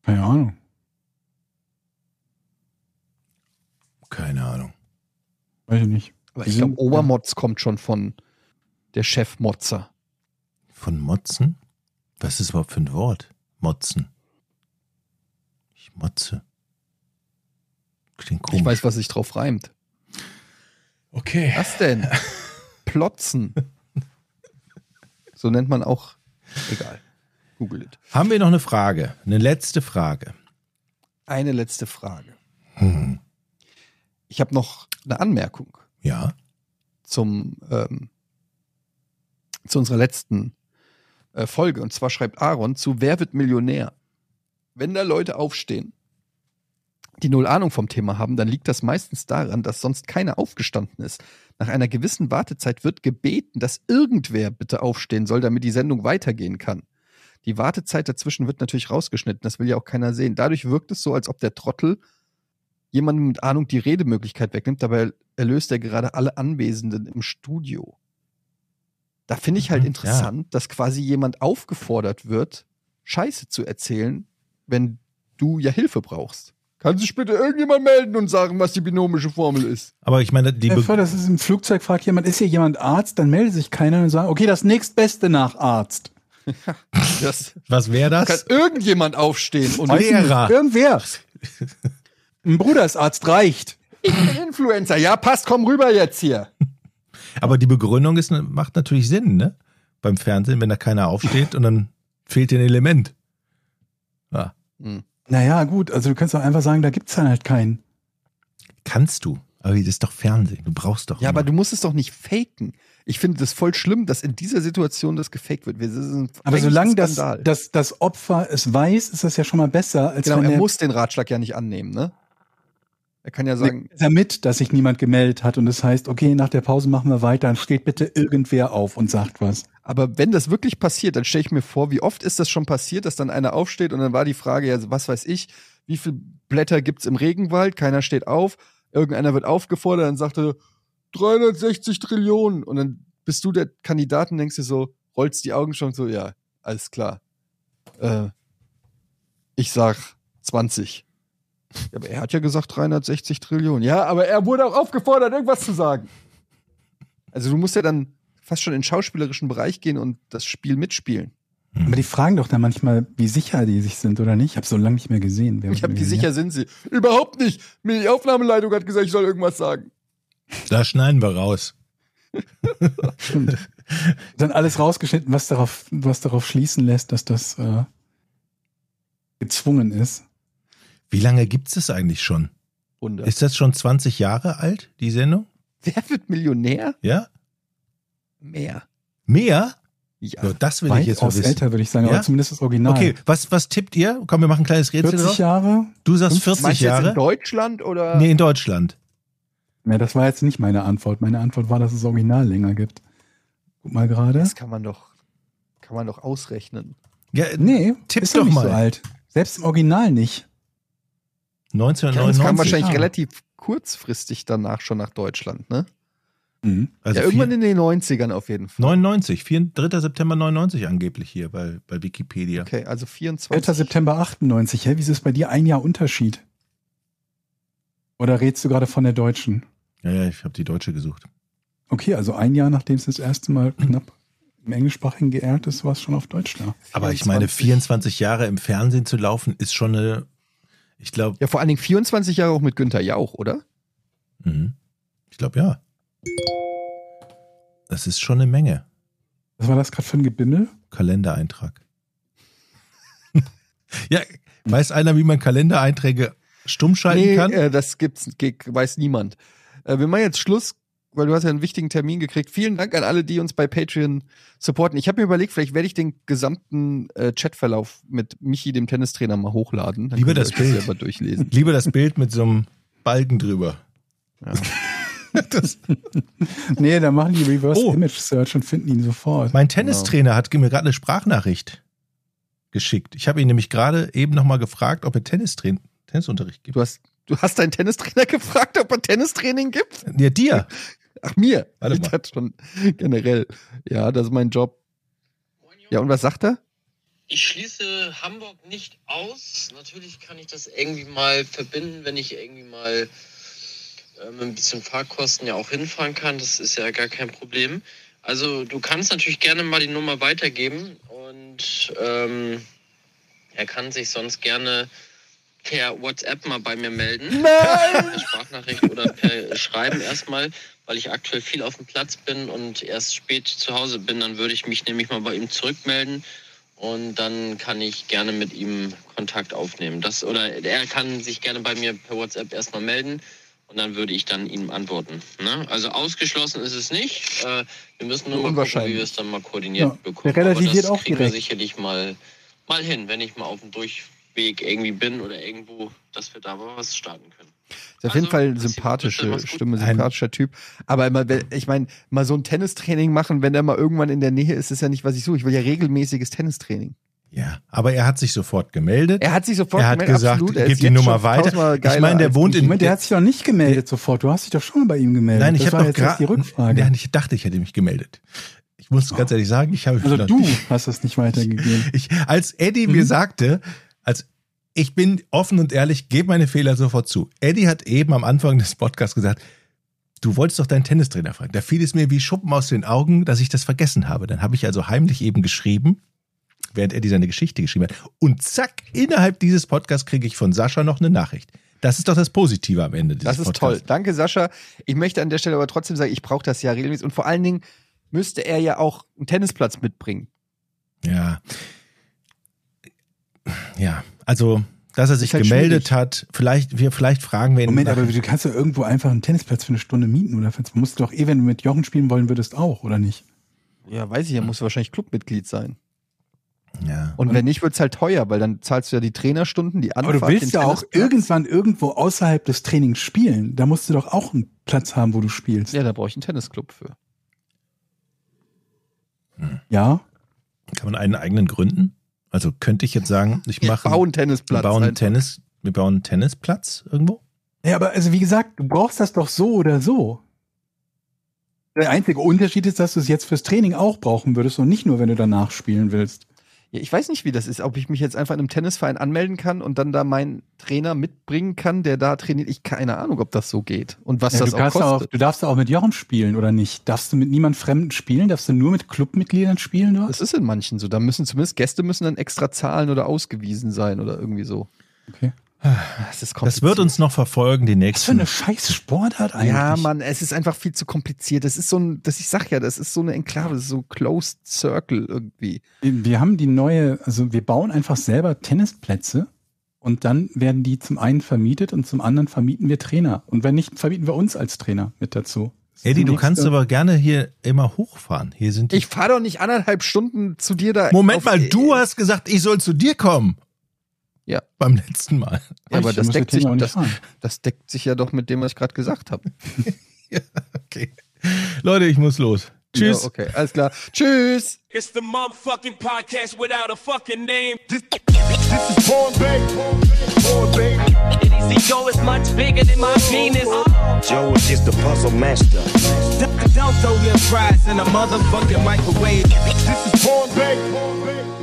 Keine Ahnung. Keine Ahnung. Weiß ich nicht. Aber ich glaube, Obermotz kommt schon von der Chefmotzer. Von Motzen? Was ist überhaupt für ein Wort? Motzen. Ich motze. Klingt komisch. Ich weiß, was sich drauf reimt. Okay. Was denn? Plotzen. So nennt man auch. Egal. Google it. Haben wir noch eine Frage? Eine letzte Frage. Eine letzte Frage. Hm. Ich habe noch eine Anmerkung Ja. zum ähm, zu unserer letzten äh, Folge. Und zwar schreibt Aaron zu Wer wird Millionär? Wenn da Leute aufstehen, die null Ahnung vom Thema haben, dann liegt das meistens daran, dass sonst keiner aufgestanden ist. Nach einer gewissen Wartezeit wird gebeten, dass irgendwer bitte aufstehen soll, damit die Sendung weitergehen kann. Die Wartezeit dazwischen wird natürlich rausgeschnitten, das will ja auch keiner sehen. Dadurch wirkt es so, als ob der Trottel jemandem mit Ahnung die Redemöglichkeit wegnimmt, dabei erlöst er gerade alle Anwesenden im Studio. Da finde ich halt Mhm, interessant, dass quasi jemand aufgefordert wird, Scheiße zu erzählen, wenn du ja Hilfe brauchst. Kann sich bitte irgendjemand melden und sagen, was die binomische Formel ist? Aber ich meine, die Ja, Be vor, das ist im Flugzeug, fragt jemand, ist hier jemand Arzt? Dann meldet sich keiner und sagt, okay, das nächstbeste nach Arzt. Das was wäre kann das? irgendjemand aufstehen und Lehrer. Irgendwer. Ein Brudersarzt reicht. ich bin Influencer. Ja, passt, komm rüber jetzt hier. Aber die Begründung ist, macht natürlich Sinn, ne? Beim Fernsehen, wenn da keiner aufsteht und dann fehlt dir ein Element. Ja. Hm. Naja, gut, also du kannst doch einfach sagen, da gibt's dann halt keinen. Kannst du. Aber das ist doch Fernsehen. Du brauchst doch. Ja, aber immer. du musst es doch nicht faken. Ich finde das voll schlimm, dass in dieser Situation das gefaked wird. Wir sind Aber solange das, das, das Opfer es weiß, ist das ja schon mal besser, als genau, wenn er er, muss den Ratschlag ja nicht annehmen, ne? Er kann ja sagen, damit, dass sich niemand gemeldet hat und es heißt, okay, nach der Pause machen wir weiter, dann steht bitte irgendwer auf und sagt was. aber wenn das wirklich passiert, dann stelle ich mir vor, wie oft ist das schon passiert, dass dann einer aufsteht und dann war die Frage, ja, was weiß ich, wie viele Blätter gibt's im Regenwald? Keiner steht auf, irgendeiner wird aufgefordert, dann sagt er 360 Trillionen und dann bist du der Kandidat und denkst dir so, rollst die Augen schon so, ja, alles klar. Äh, ich sag 20. Ja, aber er hat ja gesagt 360 Trillionen. Ja, aber er wurde auch aufgefordert, irgendwas zu sagen. Also du musst ja dann fast schon in den schauspielerischen Bereich gehen und das Spiel mitspielen. Aber die fragen doch dann manchmal, wie sicher die sich sind oder nicht. Ich habe so lange nicht mehr gesehen. Wer Ich habe wie sicher sind sie. Überhaupt nicht. Mir die Aufnahmeleitung hat gesagt, ich soll irgendwas sagen. Da schneiden wir raus. Dann alles rausgeschnitten, was darauf, was darauf schließen lässt, dass das äh, gezwungen ist. Wie lange gibt's es eigentlich schon? Wunder. Ist das schon 20 Jahre alt, die Sendung? Wer wird Millionär? Ja? Mehr. Mehr? Ja. So, das will ich jetzt mal wissen. älter, würde ich sagen, Ja? aber zumindest das Original. Okay, was, was tippt ihr? Komm, wir machen ein kleines Rätsel 40 drauf. Jahre? Du sagst 50 40 Meinst du jetzt in Jahre? Deutschland oder? Nee, in Deutschland. Ne, das war jetzt nicht meine Antwort. Meine Antwort war, dass es Original länger gibt. Guck mal gerade. Das kann man doch, kann man doch ausrechnen. Ja, Nee, Tipp ist doch doch nicht mal. so alt. Selbst im Original nicht. Das 1999. kam wahrscheinlich ah. relativ kurzfristig danach schon nach Deutschland, ne? Mhm. Also ja, irgendwann vier- in den 90ern auf jeden Fall. 99, 4, 3. September 99 angeblich hier bei, bei Wikipedia. Okay, also 4. 24. September 98. Hä, wieso ist bei dir ein Jahr Unterschied? Oder redst du gerade von der deutschen? Ja, ja, ich habe die deutsche gesucht. Okay, also ein Jahr, nachdem es das erste Mal knapp im englischsprachigen geehrt ist, war es schon auf Deutsch da. Aber ich meine, 24 Jahre im Fernsehen zu laufen, ist schon eine, ich glaube, Ja, vor allen Dingen 24 Jahre auch mit Günther Jauch, oder? mhm. ich glaube ja. Das ist schon eine Menge. Was war das gerade für ein Gebimmel? Kalendereintrag. ja, weiß einer, wie man Kalendereinträge stumm schalten Nee, kann? äh, das gibt's, weiß niemand. Äh, wir machen jetzt Schluss, weil du hast ja einen wichtigen Termin gekriegt. Vielen Dank an alle, die uns bei Patreon supporten. Ich habe mir überlegt, vielleicht werde ich den gesamten äh, Chatverlauf mit Michi, dem Tennistrainer, mal hochladen. Dann Lieber das Bild. selber durchlesen. Lieber das Bild mit so einem Balken drüber. Ja. Das, Nee, da machen die Reverse Oh. Image Search und finden ihn sofort. mein Tennistrainer hat mir gerade eine Sprachnachricht geschickt. Ich habe ihn nämlich gerade eben nochmal gefragt, ob er Tennistrain Tennisunterricht gibt. Du hast, du hast deinen Tennistrainer gefragt, ob er Tennistraining gibt? Ja, dir. Ach, mir. Warte ich dachte schon generell. Ja, das ist mein Job. Ja, und was sagt er? Ich schließe Hamburg nicht aus. Natürlich kann ich das irgendwie mal verbinden, wenn ich irgendwie mal äh, mit ein bisschen Fahrkosten ja auch hinfahren kann. Das ist ja gar kein Problem. Also du kannst natürlich gerne mal die Nummer weitergeben und ähm, er kann sich sonst gerne per WhatsApp mal bei mir melden. Nein! Per Sprachnachricht oder per Schreiben erstmal, weil ich aktuell viel auf dem Platz bin und erst spät zu Hause bin. Dann würde ich mich nämlich mal bei ihm zurückmelden und dann kann ich gerne mit ihm Kontakt aufnehmen. Das, oder er kann sich gerne bei mir per WhatsApp erstmal melden und dann würde ich dann ihm antworten. Ne? Also ausgeschlossen ist es nicht. Äh, wir müssen nur mal gucken, wie wir es dann mal koordiniert Ja, bekommen. der relativiert Aber das auch kriegen wir direkt. sicherlich mal, mal hin, wenn ich mal auf dem Durchweg irgendwie bin oder irgendwo, dass wir da mal was starten können. Ist auf jeden Also, Fall eine das sieht gut, sympathische. Stimme, Ein- sympathischer Typ. Aber immer, ich meine, mal so ein Tennistraining machen, wenn der mal irgendwann in der Nähe ist, ist ja nicht, was ich suche. Ich will ja regelmäßiges Tennistraining. Ja, aber er hat sich sofort gemeldet. Er hat sich sofort Er hat gemeldet, gesagt, absolut. Er gib die Nummer weiter. Ich meine, der wohnt in- Moment, der hat sich doch nicht gemeldet sofort. Du hast dich doch schon mal bei ihm gemeldet. Nein, ich das habe doch jetzt erst die gerade. Rückfrage. Ja, ich dachte, ich hätte mich gemeldet. Ich muss ganz ehrlich sagen, ich habe also du hast es nicht weitergegeben. Ich, als Eddie Mhm. mir sagte, ich bin offen und ehrlich, gebe meine Fehler sofort zu. Eddie hat eben am Anfang des Podcasts gesagt, du wolltest doch deinen Tennistrainer fragen. Da fiel es mir wie Schuppen aus den Augen, dass ich das vergessen habe. Dann habe ich also heimlich eben geschrieben, während Eddie seine Geschichte geschrieben hat. Und zack, innerhalb dieses Podcasts kriege ich von Sascha noch eine Nachricht. Das ist doch das Positive am Ende dieses Das ist Podcasts. toll. Danke, Sascha. Ich möchte an der Stelle aber trotzdem sagen, ich brauche das ja regelmäßig. Und vor allen Dingen müsste er ja auch einen Tennisplatz mitbringen. Ja. Ja, also dass er sich halt gemeldet schwierig. hat. Vielleicht, wir, vielleicht fragen wir ihn. Moment, nach- aber du kannst ja irgendwo einfach einen Tennisplatz für eine Stunde mieten, oder? Musst du doch eh, wenn du mit Jochen spielen wollen würdest, auch, oder nicht? Ja, weiß ich, er muss wahrscheinlich Clubmitglied sein. ja. Und wenn nicht, wird's halt teuer, weil dann zahlst du ja die Trainerstunden, die Aber Anfahrt, du willst ja auch irgendwann irgendwo außerhalb des Trainings spielen. Da musst du doch auch einen Platz haben, wo du spielst. Ja, da brauche ich einen Tennisclub für. Ja? Kann man einen eigenen gründen? Also könnte ich jetzt sagen, ich Wir mache bauen einen wir Tennisplatz. bauen einen. Tennis, wir bauen einen Tennisplatz irgendwo? Ja, aber also wie gesagt, du brauchst das doch so oder so. Der einzige Unterschied ist, dass du es jetzt fürs Training auch brauchen würdest und nicht nur, wenn du danach spielen willst. Ja, ich weiß nicht, wie das ist, ob ich mich jetzt einfach in einem Tennisverein anmelden kann und dann da meinen Trainer mitbringen kann, der da trainiert. Ich keine Ahnung, ob das so geht und was Ja, das du, auch kostet. auch, du darfst auch mit Jochen spielen, oder nicht? Darfst du mit niemand Fremden spielen? Darfst du nur mit Clubmitgliedern spielen dort? Das ist in manchen so. Da müssen zumindest Gäste müssen dann extra zahlen oder ausgewiesen sein oder irgendwie so. Okay. Das ist Das wird uns noch verfolgen, die Was für eine scheiß Sportart eigentlich. Ja, Mann, es ist einfach viel zu kompliziert. Das ist so ein, das ich sag ja, das ist so eine Enklave, das ist so Closed Circle irgendwie. Wir haben die neue, also wir bauen einfach selber Tennisplätze und dann werden die zum einen vermietet und zum anderen vermieten wir Trainer. Und wenn nicht, vermieten wir uns als Trainer mit dazu. Eddie, die du nächste- kannst aber gerne hier immer hochfahren. Hier sind die. Ich fahre doch nicht anderthalb Stunden zu dir da. Moment mal, du hast gesagt, ich soll zu dir kommen. Ja. Beim letzten Mal. Ja, aber das deckt, sich, das, das deckt sich ja doch mit dem, was ich gerade gesagt habe. Okay. Leute, ich muss los. Tschüss. Ja, okay, alles klar. Tschüss. It's the motherfucking podcast without a fucking name. This, this is Born Bay. Born Bay. Joe is much bigger than my penis. Joe is just a puzzle master. Don't throw your fries in a motherfucking microwave. This is Born Bay.